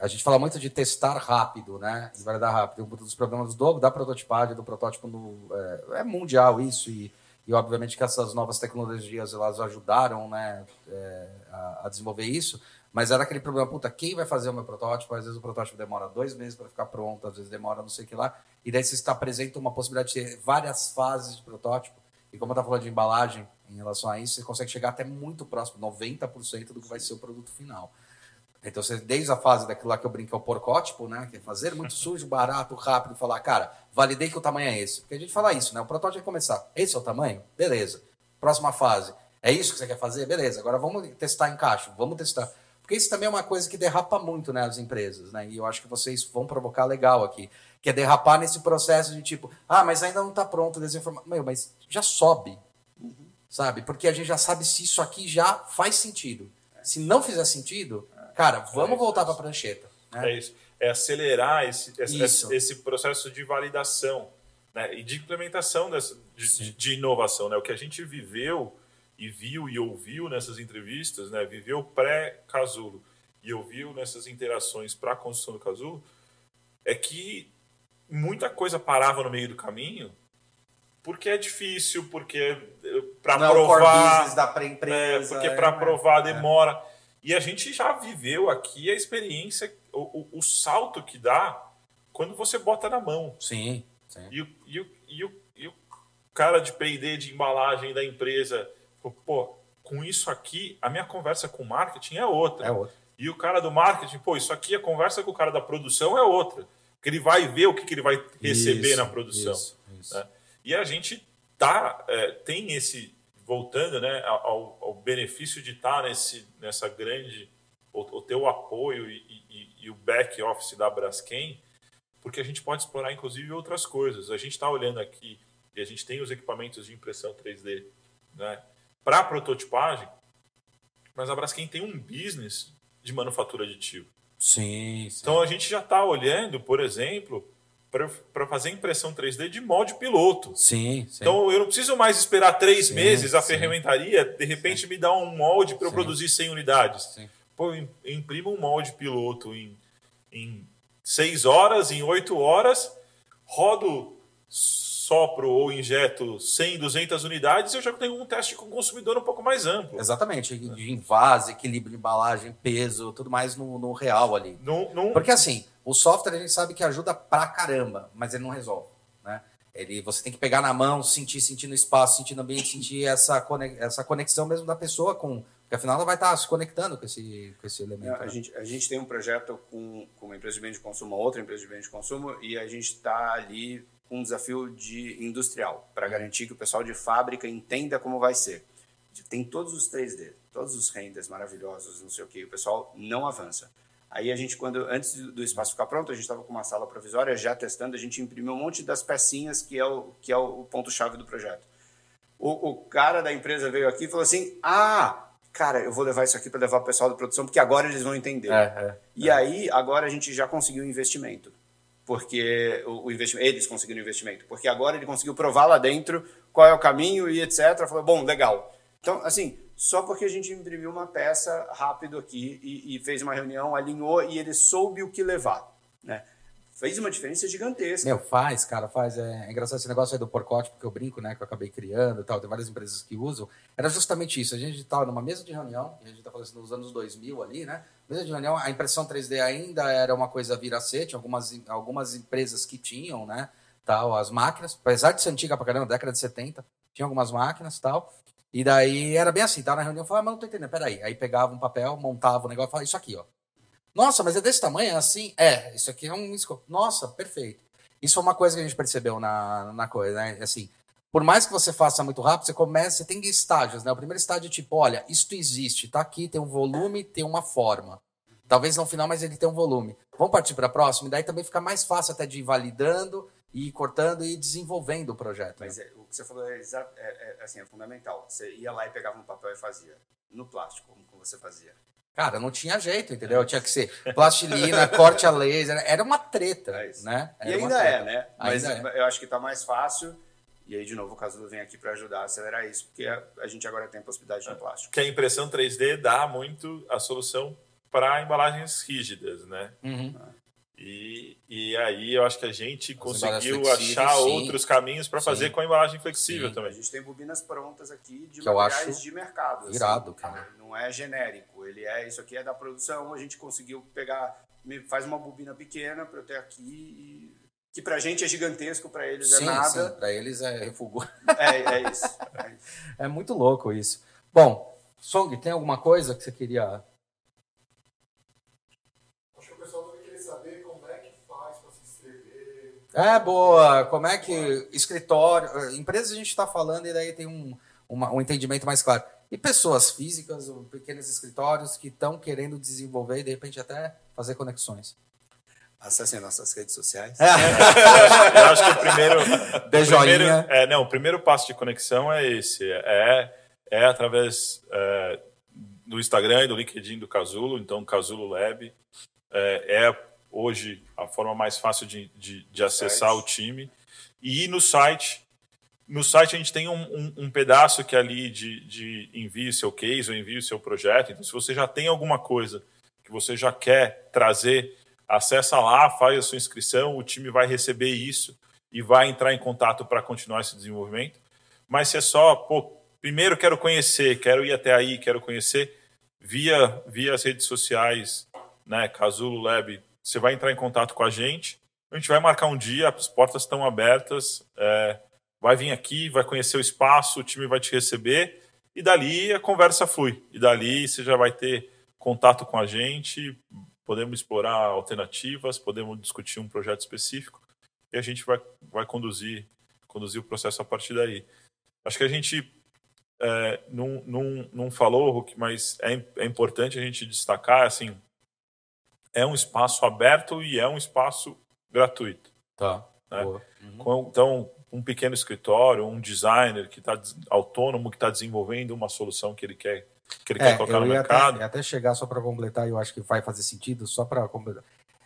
a gente fala muito de testar rápido, né? Validar rápido. Um dos problemas do, da prototipagem, do protótipo no, é, é, mundial isso, e, e obviamente que essas novas tecnologias elas ajudaram né, é, a, a, desenvolver isso, mas era aquele problema, puta, quem vai fazer o meu protótipo? Às vezes o protótipo demora dois meses para ficar pronto, às vezes demora não sei o que lá, e daí você está apresenta uma possibilidade de ter várias fases de protótipo, e como eu estava falando de embalagem em relação a isso, você consegue chegar até muito próximo, 90% do que vai ser o produto final. Então, desde a fase daquilo lá que eu brinco, é o porcótipo, né? Que é fazer muito *laughs* sujo, barato, rápido, falar, cara, validei que o tamanho é esse. Porque a gente fala isso, né? O protótipo vai começar. Esse é o tamanho? Beleza. Próxima fase. É isso que você quer fazer? Beleza. Agora vamos testar em caixa. Vamos testar. Porque isso também é uma coisa que derrapa muito, né? As empresas, né? E eu acho que vocês vão provocar legal aqui. Que é derrapar nesse processo de tipo, ah, mas ainda não está pronto, desinformação. Meu, mas já sobe. Uhum. Sabe? Porque a gente já sabe se isso aqui já faz sentido. Se não fizer sentido, Cara, vamos é voltar para a prancheta. Né? É isso. É acelerar esse, esse, esse processo de validação né? e de implementação dessa, de, de, inovação. Né? O que a gente viveu e viu e ouviu nessas entrevistas, né? viveu pré-casulo e ouviu nessas interações para a construção do casulo, é que muita coisa parava no meio do caminho porque é difícil, porque eh, para é provar, da empresa, é, porque para é, provar é. E a gente já viveu aqui a experiência, o, o, o salto que dá quando você bota na mão. Sim. sim. E, o, e, o, e, o, e o cara de PD de embalagem da empresa, pô, com isso aqui, a minha conversa com o marketing é outra. É outra. E o cara do marketing, pô, isso aqui, a conversa com o cara da produção é outra. Porque ele vai ver o que, que ele vai receber isso, na produção. Isso, isso. Né? E a gente tá, é, tem esse, voltando né, ao, ao, benefício de estar nesse, nessa grande, o, o teu apoio e, e, e, o back office da Braskem, porque a gente pode explorar inclusive outras coisas. A gente está olhando aqui e a gente tem os equipamentos de impressão 3D né, para prototipagem, mas a Braskem tem um business de manufatura aditiva. Sim, sim. Então a gente já está olhando, por exemplo, para fazer impressão 3D de molde piloto. Sim, sim, Então eu não preciso mais esperar três sim, meses a sim. ferramentaria, de repente me dá um molde para eu produzir 100 unidades. Sim. Pô, eu imprimo um molde piloto em, em seis horas, em oito horas, rodo, sopro ou injeto 100, 200 unidades, eu já tenho um teste com o consumidor um pouco mais amplo. Exatamente, de invase, equilíbrio de embalagem, peso, tudo mais no, no real ali. No, no... Porque assim, o software a gente sabe que ajuda pra caramba, mas ele não resolve. Né? Ele, você tem que pegar na mão, sentir, sentir no espaço, sentir no ambiente, sentir essa, essa conexão mesmo da pessoa com. Porque afinal ela vai estar se conectando com esse, com esse elemento. a, né? gente, a gente tem um projeto com, com uma empresa de bem de consumo, outra empresa de bem de consumo, e a gente está ali com um desafio de industrial, para garantir que o pessoal de fábrica entenda como vai ser. Tem todos os 3D, todos os renders maravilhosos, não sei o que, o pessoal não avança. Aí a gente, quando antes do espaço ficar pronto, a gente estava com uma sala provisória já testando, a gente imprimiu um monte das pecinhas que é o, que é o ponto-chave do projeto. O, o, cara da empresa veio aqui e falou assim: Ah, cara, eu vou levar isso aqui para levar o pessoal da produção, porque agora eles vão entender. É, é, e é. aí, agora a gente já conseguiu investimento. Porque o, o investimento, eles conseguiram investimento. Porque agora ele conseguiu provar lá dentro qual é o caminho e etc. Falou, bom, legal. Então, assim, só porque a gente imprimiu uma peça rápido aqui e, e, fez uma reunião, alinhou e ele soube o que levar, né? Fez uma diferença gigantesca. Meu, faz, cara, faz. É, é engraçado esse negócio aí do porcote, porque eu brinco, né, que eu acabei criando e tal, tem várias empresas que usam. Era justamente isso. A gente estava numa mesa de reunião, e a gente está falando assim, nos anos 2000 ali, né? Mesa de reunião, a impressão 3D ainda era uma coisa viracete, algumas, algumas empresas que tinham, né, tal, as máquinas, apesar de ser antiga pra caramba, década de 70, tinha algumas máquinas tal. E daí era bem assim, tava na reunião, eu falava, ah, mas não tô entendendo, peraí. Aí pegava um papel, montava o negócio e falava, isso aqui, ó. Nossa, mas é desse tamanho, é assim? É, isso aqui é um escopo. Nossa, perfeito. Isso foi uma coisa que a gente percebeu na, na coisa, né? Assim, por mais que você faça muito rápido, você começa, você tem estágios, né? O primeiro estágio é tipo, olha, isto existe, tá aqui, tem um volume, tem uma forma. Talvez no final, mas ele tem um volume. Vamos partir para a próxima, e daí também fica mais fácil até de ir validando e cortando e desenvolvendo o projeto. Mas é, o que você falou é, é, é, assim, é fundamental. Você ia lá e pegava um papel e fazia. No plástico, como você fazia? Cara, não tinha jeito, entendeu? Tinha que ser plastilina, *laughs* corte a laser, era uma treta, é né? Era e ainda é, né? Mas é. eu acho que está mais fácil. E aí, de novo, o Casulo vem aqui para ajudar a acelerar isso, porque a, a, gente agora tem a possibilidade de plástico. Que a impressão 3D dá muito a solução para embalagens rígidas, né? Uhum. E, e aí eu acho que a gente As conseguiu achar sim. outros caminhos para fazer com a embalagem flexível sim. também. A gente tem bobinas prontas aqui de que materiais de mercado. Assim. Irado, assim, cara. Não é genérico, ele é isso aqui é da produção. A gente conseguiu pegar, faz uma bobina pequena para eu ter aqui e que para a gente é gigantesco, para eles é sim, é nada. Para eles é refugo. É, é isso. É, isso. *laughs* é muito louco isso. Bom, Song, tem alguma coisa que você queria É, boa. Como é que escritório, empresas a gente está falando e daí tem um, uma, um entendimento mais claro. E pessoas físicas, pequenos escritórios que estão querendo desenvolver e de repente até fazer conexões. Acessem nossas redes sociais. *laughs* eu acho que o primeiro. *laughs* De o primeiro, é, não, o primeiro passo de conexão é esse. É, é através é, do Instagram e do LinkedIn do Casulo, então Casulo Lab. É, é hoje a forma mais fácil de, de, de acessar o time. E no site, no site a gente tem um, um, um, pedaço que é ali de, de envie seu case ou envie o seu projeto. Então, se você já tem alguma coisa que você já quer trazer, acessa lá, faz a sua inscrição, o time vai receber isso e vai entrar em contato para continuar esse desenvolvimento. Mas se é só, pô, primeiro quero conhecer, quero ir até aí, quero conhecer, via, via as redes sociais, né, Casulo Lab você vai entrar em contato com a gente, a gente vai marcar um dia, as portas estão abertas, é, vai vir aqui, vai conhecer o espaço, o time vai te receber, e dali a conversa flui. E dali você já vai ter contato com a gente, podemos explorar alternativas, podemos discutir um projeto específico, e a gente vai, vai conduzir, conduzir o processo a partir daí. Acho que a gente é, não, não, não falou, Hulk, mas é, é importante a gente destacar, assim, é um espaço aberto e é um espaço gratuito. Tá. Né? Uhum. Então, um pequeno escritório, um designer que está autônomo, que está desenvolvendo uma solução que ele quer, que ele é, quer colocar no mercado. Até, até chegar só para completar, eu acho que vai fazer sentido, só para completar.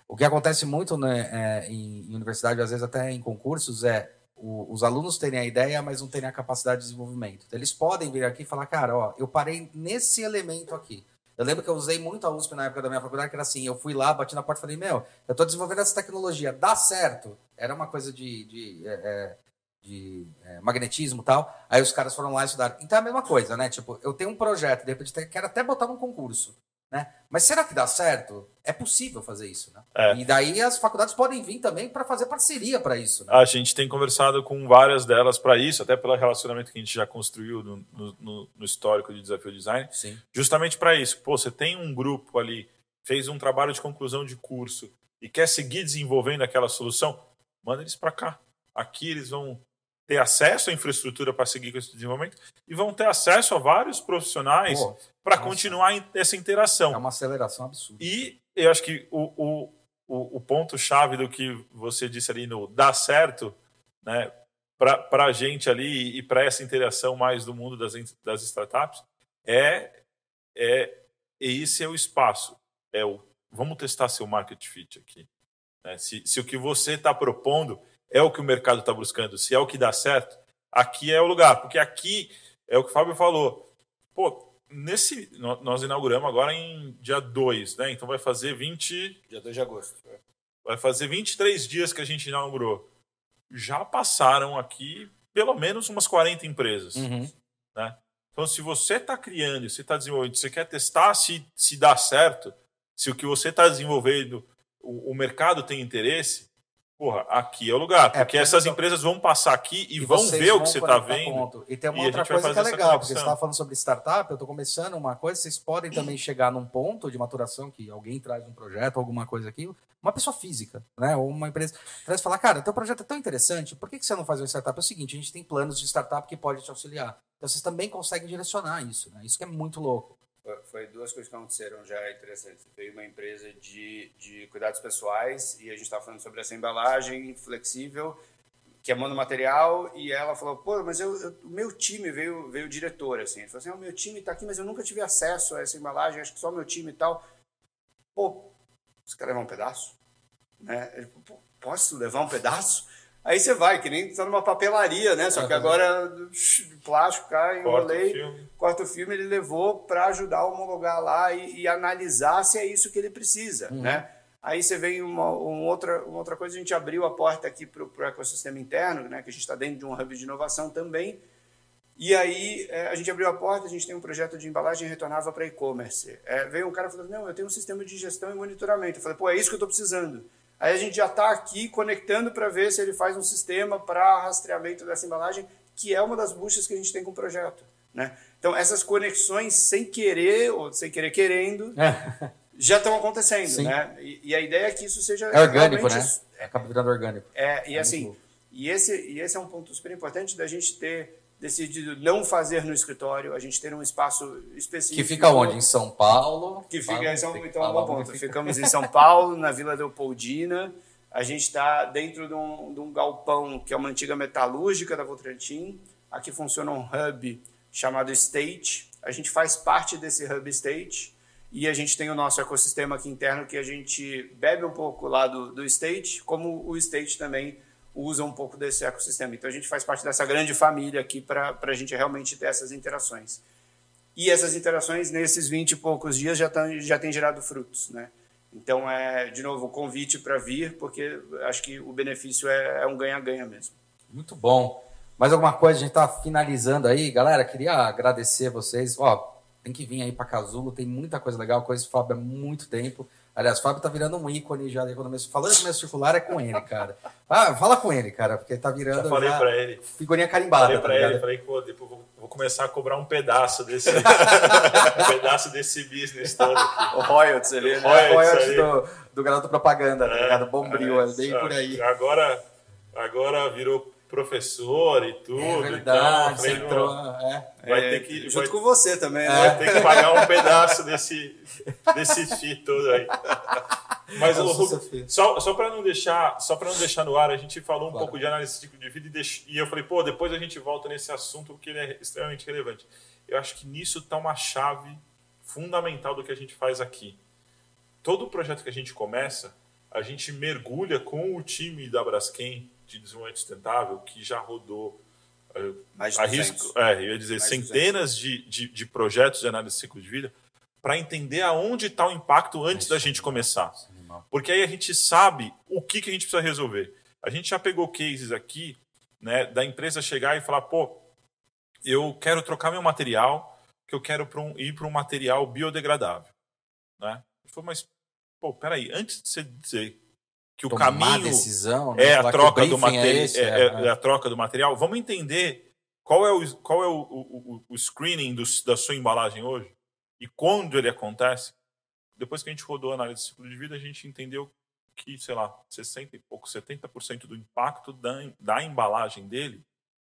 O que acontece muito né, é, em, em, universidade, às vezes até em concursos, é o, os alunos terem a ideia, mas não terem a capacidade de desenvolvimento. Então, eles podem vir aqui e falar, cara, ó, eu parei nesse elemento aqui. Eu lembro que eu usei muito a USP na época da minha faculdade, que era assim, eu fui lá, bati na porta e falei, meu, eu estou desenvolvendo essa tecnologia, dá certo. Era uma coisa de, de, é, é de é, magnetismo e tal. Aí os caras foram lá e estudaram. Então é a mesma coisa, né? Tipo, eu tenho um projeto, de repente quero até botar num concurso. Né? Mas será que dá certo? É possível fazer isso, né? É. E daí as faculdades podem vir também para fazer parceria para isso. Né? A gente tem conversado com várias delas para isso, até pelo relacionamento que a gente já construiu no, no, no histórico de desafio design, Sim. justamente para isso. Pô, você tem um grupo ali, fez um trabalho de conclusão de curso e quer seguir desenvolvendo aquela solução, manda eles para cá. Aqui eles vão ter acesso à infraestrutura para seguir com esse desenvolvimento e vão ter acesso a vários profissionais para continuar essa interação. É uma aceleração absurda. E eu acho que o, o, o, ponto-chave do que você disse ali no dar certo, né, para a gente ali e para essa interação mais do mundo das, das startups, é, é esse é o espaço. É o, vamos testar seu market fit aqui. Né? Se, se o que você está propondo é o que o mercado está buscando, se é o que dá certo, aqui é o lugar. Porque aqui é o que o Fábio falou. Pô, nesse. Nós inauguramos agora em dia 2, né? Então vai fazer 20. Dia 2 de agosto. É. Vai fazer 23 dias que a gente inaugurou. Já passaram aqui pelo menos umas 40 empresas. Uhum. Né? Então, se você está criando, se está desenvolvendo, você quer testar se, se dá certo, se o que você está desenvolvendo, o, o mercado tem interesse, porra, aqui é o lugar. É, porque, essas empresas vão passar aqui e, e vão ver o que você está vendo. Ponto. E tem uma e outra coisa que é legal, porque você estava falando sobre startup, eu estou começando uma coisa, vocês podem também chegar num ponto de maturação que alguém traz um projeto, alguma coisa aqui, uma pessoa física, né? Ou uma empresa traz e falar, cara, teu projeto é tão interessante, por que, que você não faz uma startup? É o seguinte, a gente tem planos de startup que pode te auxiliar. Então vocês também conseguem direcionar isso, né? Isso que é muito louco. Foi duas coisas que aconteceram já interessantes. Veio uma empresa de, de cuidados pessoais e a gente estava falando sobre essa embalagem flexível. que é monomaterial, e ela falou, pô, mas eu, eu, o meu time veio, veio diretor, assim, ele falou assim, ah, o meu time está aqui, mas eu nunca tive acesso a essa embalagem, acho que só o meu time e tal. Pô, você quer levar um pedaço? Né? Ele, posso levar um pedaço? Aí você vai, que nem está numa papelaria, né? Só que agora plástico, cara, enrolei, corta o filme, ele levou para ajudar a homologar lá e, e, analisar se é isso que ele precisa, uhum. né? Aí você vem uma, uma, outra, uma outra coisa, a gente abriu a porta aqui para o ecossistema interno, né? Que a gente está dentro de um hub de inovação também. E aí é, a gente abriu a porta, a gente tem um projeto de embalagem retornável para e-commerce. É, veio um cara falando, não, eu tenho um sistema de gestão e monitoramento. Eu falei, pô, é isso que eu estou precisando. Aí a gente já está aqui conectando para ver se ele faz um sistema para rastreamento dessa embalagem, que é uma das buchas que a gente tem com o projeto. Né? Então, essas conexões sem querer, ou sem querer querendo, é. *laughs* já estão acontecendo. Né? E, e, a ideia é que isso seja. É orgânico, né? Acaba virando orgânico. É, e é assim, e esse, e esse é um ponto super importante da gente ter decidido não fazer no escritório, a gente ter um espaço específico. Que fica onde? Em São Paulo? Que fica em São Paulo. Então, uma ponta. Ficamos em São Paulo, na Vila Leopoldina. A gente está dentro de um, de um, galpão que é uma antiga metalúrgica da Votorantim. Aqui funciona um hub chamado State. A gente faz parte desse hub State e a gente tem o nosso ecossistema aqui interno que a gente bebe um pouco lá do, do State, como o State também usa um pouco desse ecossistema. Então a gente faz parte dessa grande família aqui para a gente realmente ter essas interações. E essas interações, nesses 20 e poucos dias, já, tão, já têm gerado frutos. Né? Então, é, de novo, convite para vir, porque acho que o benefício é, é um ganha-ganha mesmo. Muito bom. Mais alguma coisa? A gente está finalizando aí. Galera, queria agradecer vocês. Ó, tem que vir aí para Casulo, tem muita coisa legal, coisa o Fábio há muito tempo. Aliás, o Fábio tá virando um ícone já da economia. Falando de economia circular é com ele, cara. Ah, fala com ele, cara, porque tá virando. Já falei já para ele. Figurinha carimbada. Falei para tá ele, falei que pô, depois vou, vou, começar a cobrar um pedaço desse, *laughs* um pedaço desse business todo aqui. O royalties ali, né? O royalties do, do garoto propaganda, tá é, tá ligado? Bombril, é, é bem por aí. Agora, agora virou professor e tudo. É verdade, então, falei, entrou, é. Vai ter que, junto vai, com você também, né? Vai ter que pagar um pedaço desse, desse FII todo aí. Mas o, só, só para não deixar só para não deixar no ar, a gente falou um claro. pouco de análise de ciclo de vida e, deix, e eu falei, pô, depois a gente volta nesse assunto porque ele é extremamente relevante. Eu acho que nisso está uma chave fundamental do que a gente faz aqui. Todo projeto que a gente começa, a gente mergulha com o time da Braskem de desenvolvimento sustentável que já rodou eh, mais arrisco, é, eu ia dizer mais centenas de, de, de, projetos de análise de ciclo de vida para entender aonde está o impacto antes da gente começar. Porque aí a gente sabe o que, que a gente precisa resolver. A gente já pegou cases aqui né, da empresa chegar e falar, pô, eu quero trocar meu material, que eu quero um, ir para um material biodegradável. Né? Falei, mas, pô, peraí, antes de você dizer que o caminho decisão, né? é, a troca do material, é, é, é, é, a troca do material, vamos entender qual é o, qual é o, o, o screening do, da sua embalagem hoje e quando ele acontece. Depois que a gente rodou a análise de ciclo de vida, a gente entendeu que, sei lá, 60 e pouco, 70% do impacto da, da embalagem dele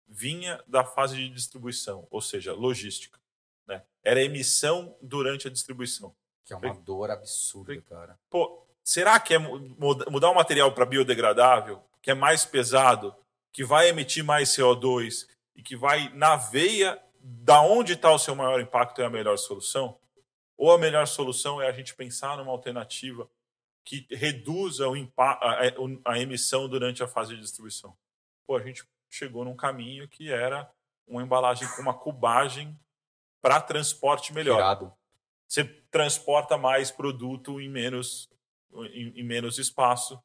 vinha da fase de distribuição, ou seja, logística. Né? Era emissão durante a distribuição. Que é uma dor absurda, cara. Pô, será que é mudar o material para biodegradável, que é mais pesado, que vai emitir mais CO2 e que vai na veia da onde está o seu maior impacto é a melhor solução? Ou a melhor solução é a gente pensar numa alternativa que reduza o a, a emissão durante a fase de distribuição? Pô, a gente chegou num caminho que era uma embalagem com uma cubagem para transporte melhor. Tirado. Você transporta mais produto em menos em, em menos espaço,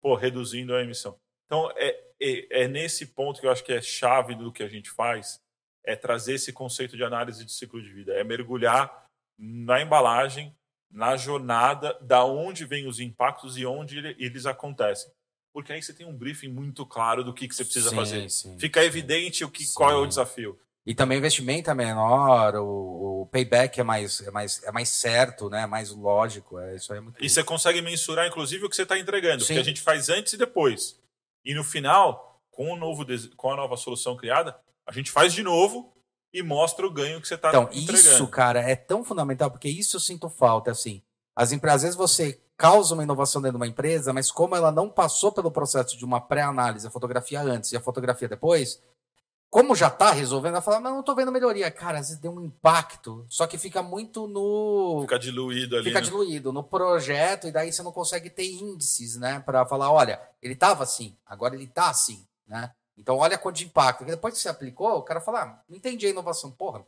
pô, reduzindo a emissão. Então, é, é, é, nesse ponto que eu acho que é chave do que a gente faz, é trazer esse conceito de análise de ciclo de vida, é mergulhar na embalagem, na jornada, da onde vêm os impactos e onde eles acontecem. Porque aí você tem um briefing muito claro do que, que você precisa sim, fazer. Sim, Fica sim. evidente o que, qual é o desafio. E também o investimento é menor, o, o, payback é mais, é, mais, é mais certo, né? É mais lógico. É, isso aí é muito e você consegue mensurar, inclusive, o que você está entregando, Sim. porque a gente faz antes e depois. E no final, com, o novo, com a nova solução criada, a gente faz de novo e mostra o ganho que você está então, entregando. Então, isso, cara, é tão fundamental, porque isso eu sinto falta, assim. As empresas, às vezes você causa uma inovação dentro de uma empresa, mas como ela não passou pelo processo de uma pré-análise, a fotografia antes e a fotografia depois, como já está resolvendo, ela fala, mas não estou vendo melhoria. Cara, às vezes deu um impacto, só que fica muito no... Fica diluído ali. Fica né? diluído no projeto, e daí você não consegue ter índices, né? Para falar, olha, ele estava assim, agora ele está assim, né? Então, olha quanto de impacto. Porque depois que você aplicou, o cara fala, ah, não entendi a inovação. Porra,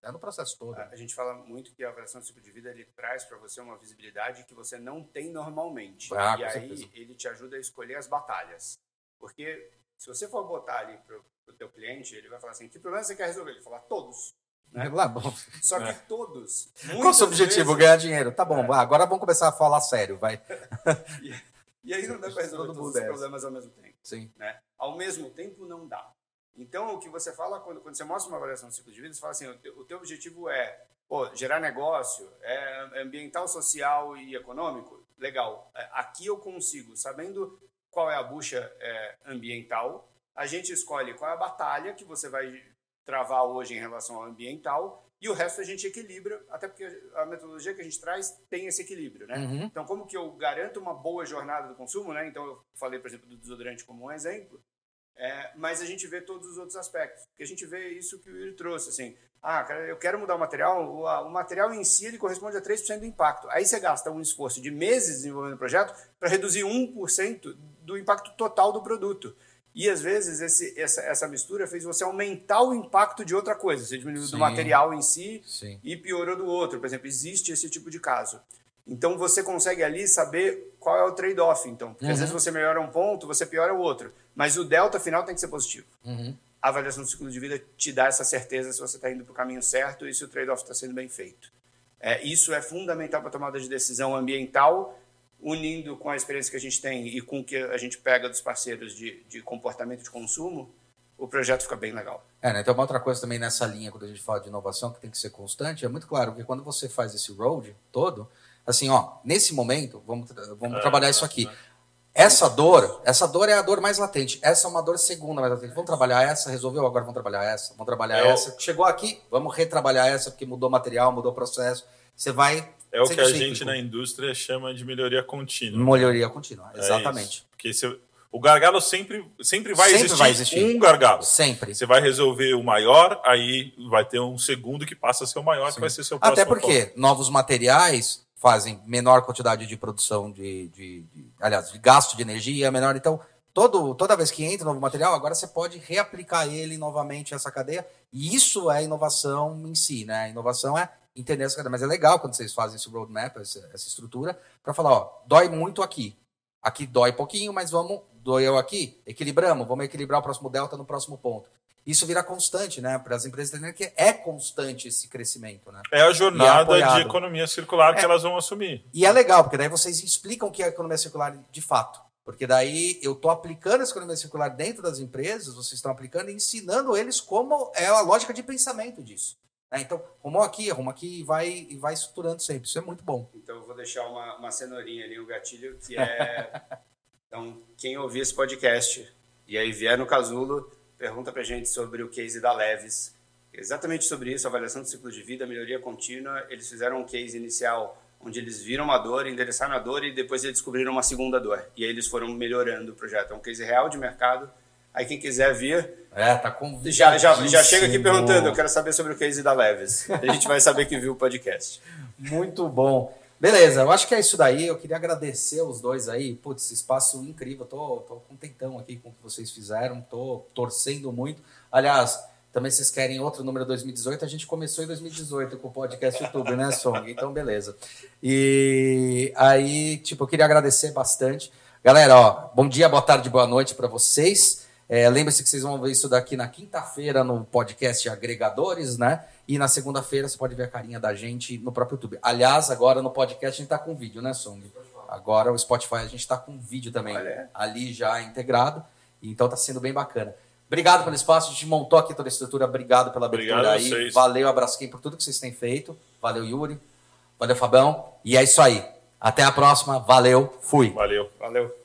é no processo todo. A gente fala muito que a avaliação de ciclo de vida ele traz para você uma visibilidade que você não tem normalmente. Ah, e aí certeza. ele te ajuda a escolher as batalhas. Porque se você for botar ali para o teu cliente, ele vai falar assim, que problema você quer resolver? Ele vai falar todos. Né? Lá, bom. Só que É. todos. Qual o seu objetivo? vezes- Ganhar dinheiro. Tá bom, É. agora vamos começar a falar sério, vai. *laughs* E aí não dá *laughs* para resolver Todo todos os é. problemas ao mesmo tempo. Sim. né? Ao mesmo tempo, não dá. Então, o que você fala, quando, quando você mostra uma avaliação do ciclo de vida, você fala assim, o teu, o teu objetivo é pô, gerar negócio, é ambiental, social e econômico? Legal. É, Aqui eu consigo, sabendo qual é a bucha é, ambiental, a gente escolhe qual é a batalha que você vai travar hoje em relação ao ambiental e o resto a gente equilibra, até porque a metodologia que a gente traz tem esse equilíbrio, né? Uhum. Então, como que eu garanto uma boa jornada do consumo, né? Então, eu falei, por exemplo, do desodorante como um exemplo, é, mas a gente vê todos os outros aspectos. Porque a gente vê isso que o Yuri trouxe, assim, ah, cara, eu quero mudar o material, o, a- o material em si ele corresponde a 3% do impacto. Aí você gasta um esforço de meses desenvolvendo o projeto para reduzir 1% do impacto total do produto. E às vezes esse, essa, essa mistura fez você aumentar o impacto de outra coisa. Você diminuiu Sim. do material em si Sim. e piorou do outro. Por exemplo, existe esse tipo de caso. Então você consegue ali saber qual é o trade-off. Então, porque às Uhum. vezes você melhora um ponto, você piora o outro. Mas o delta final tem que ser positivo. Uhum. A avaliação do ciclo de vida te dá essa certeza se você está indo para o caminho certo e se o trade-off está sendo bem feito. É, isso é fundamental para a tomada de decisão ambiental, unindo com a experiência que a gente tem e com o que a gente pega dos parceiros de, de comportamento de consumo, o projeto fica bem legal. É, né? Então, uma outra coisa também nessa linha, quando a gente fala de inovação, que tem que ser constante, é muito claro que quando você faz esse road todo, assim, ó, nesse momento, vamos, vamos É, trabalhar é, isso aqui. é. Essa dor, essa dor é a dor mais latente. Essa é uma dor segunda mais latente. Vamos trabalhar essa, resolveu, agora vamos trabalhar essa. Vamos trabalhar É essa. Chegou aqui, vamos retrabalhar essa, porque mudou material, mudou processo. Você vai. É o que a gente na indústria chama de melhoria contínua. Melhoria contínua, É exatamente. isso. Porque se- o gargalo sempre, sempre, vai, Sempre existir vai existir. um gargalo. Sempre. Você vai resolver o maior, aí vai ter um segundo que passa a ser o maior, que vai ser seu próximo Até porque novos materiais fazem menor quantidade de produção de, de- de- aliás, de gasto de energia menor. Então, todo, toda vez que entra um novo material, agora você pode reaplicar ele novamente essa cadeia. E isso é inovação em si, né? A inovação é entender essa cadeia. Mas é legal quando vocês fazem esse roadmap, essa, essa estrutura, para falar, ó, dói muito aqui. Aqui dói pouquinho, mas vamos, doeu aqui, equilibramos, vamos equilibrar o próximo delta no próximo ponto. Isso vira constante, né? Para as empresas entenderem que é constante esse crescimento, né? É a jornada apoiado. de economia circular que É. elas vão assumir. E é legal, porque daí vocês explicam o que é a economia circular de fato. Porque daí eu estou aplicando essa economia circular dentro das empresas, vocês estão aplicando e ensinando eles como é a lógica de pensamento disso. Né? Então, arrumou aqui, arruma aqui e vai, e vai estruturando sempre. Isso é muito bom. Então eu vou deixar uma, uma cenourinha ali, um gatilho, que é. *laughs* então, quem ouvir esse podcast e aí vier no casulo, pergunta pra gente sobre o case da Leves. Exatamente sobre isso, avaliação do ciclo de vida, melhoria contínua. Eles fizeram um case inicial onde eles viram uma dor, endereçaram a dor e depois eles descobriram uma segunda dor. E aí eles foram melhorando o projeto. É um case real de mercado. Aí quem quiser vir, É, tá com. já, já, já chega aqui perguntando, eu quero saber sobre o case da Leves. A gente vai saber que viu o podcast. *laughs* Muito bom. Beleza, eu acho que é isso daí. Eu queria agradecer os dois aí. Putz, espaço incrível. Tô, tô contentão aqui com o que vocês fizeram. Tô torcendo muito. Aliás, também vocês querem outro número 2018? A gente começou em 2018 com o podcast YouTube, né, Song? Então, beleza. E aí, tipo, eu queria agradecer bastante. Galera, ó, bom dia, boa tarde, boa noite para vocês. É, Lembre-se que vocês vão ver isso daqui na quinta-feira no podcast Agregadores, né? E na segunda-feira você pode ver a carinha da gente no próprio YouTube. Aliás, agora no podcast a gente tá com vídeo, né, Song? Agora o Spotify a gente tá com vídeo também Olha. ali já integrado. Então tá sendo bem bacana. Obrigado pelo espaço, a gente montou aqui toda a estrutura. Obrigado pela abertura Obrigado aí. vocês. Valeu, Abrasquem, por tudo que vocês têm feito. Valeu, Yuri. Valeu, Fabão. E é isso aí. Até a próxima. Valeu. Fui. Valeu. Valeu.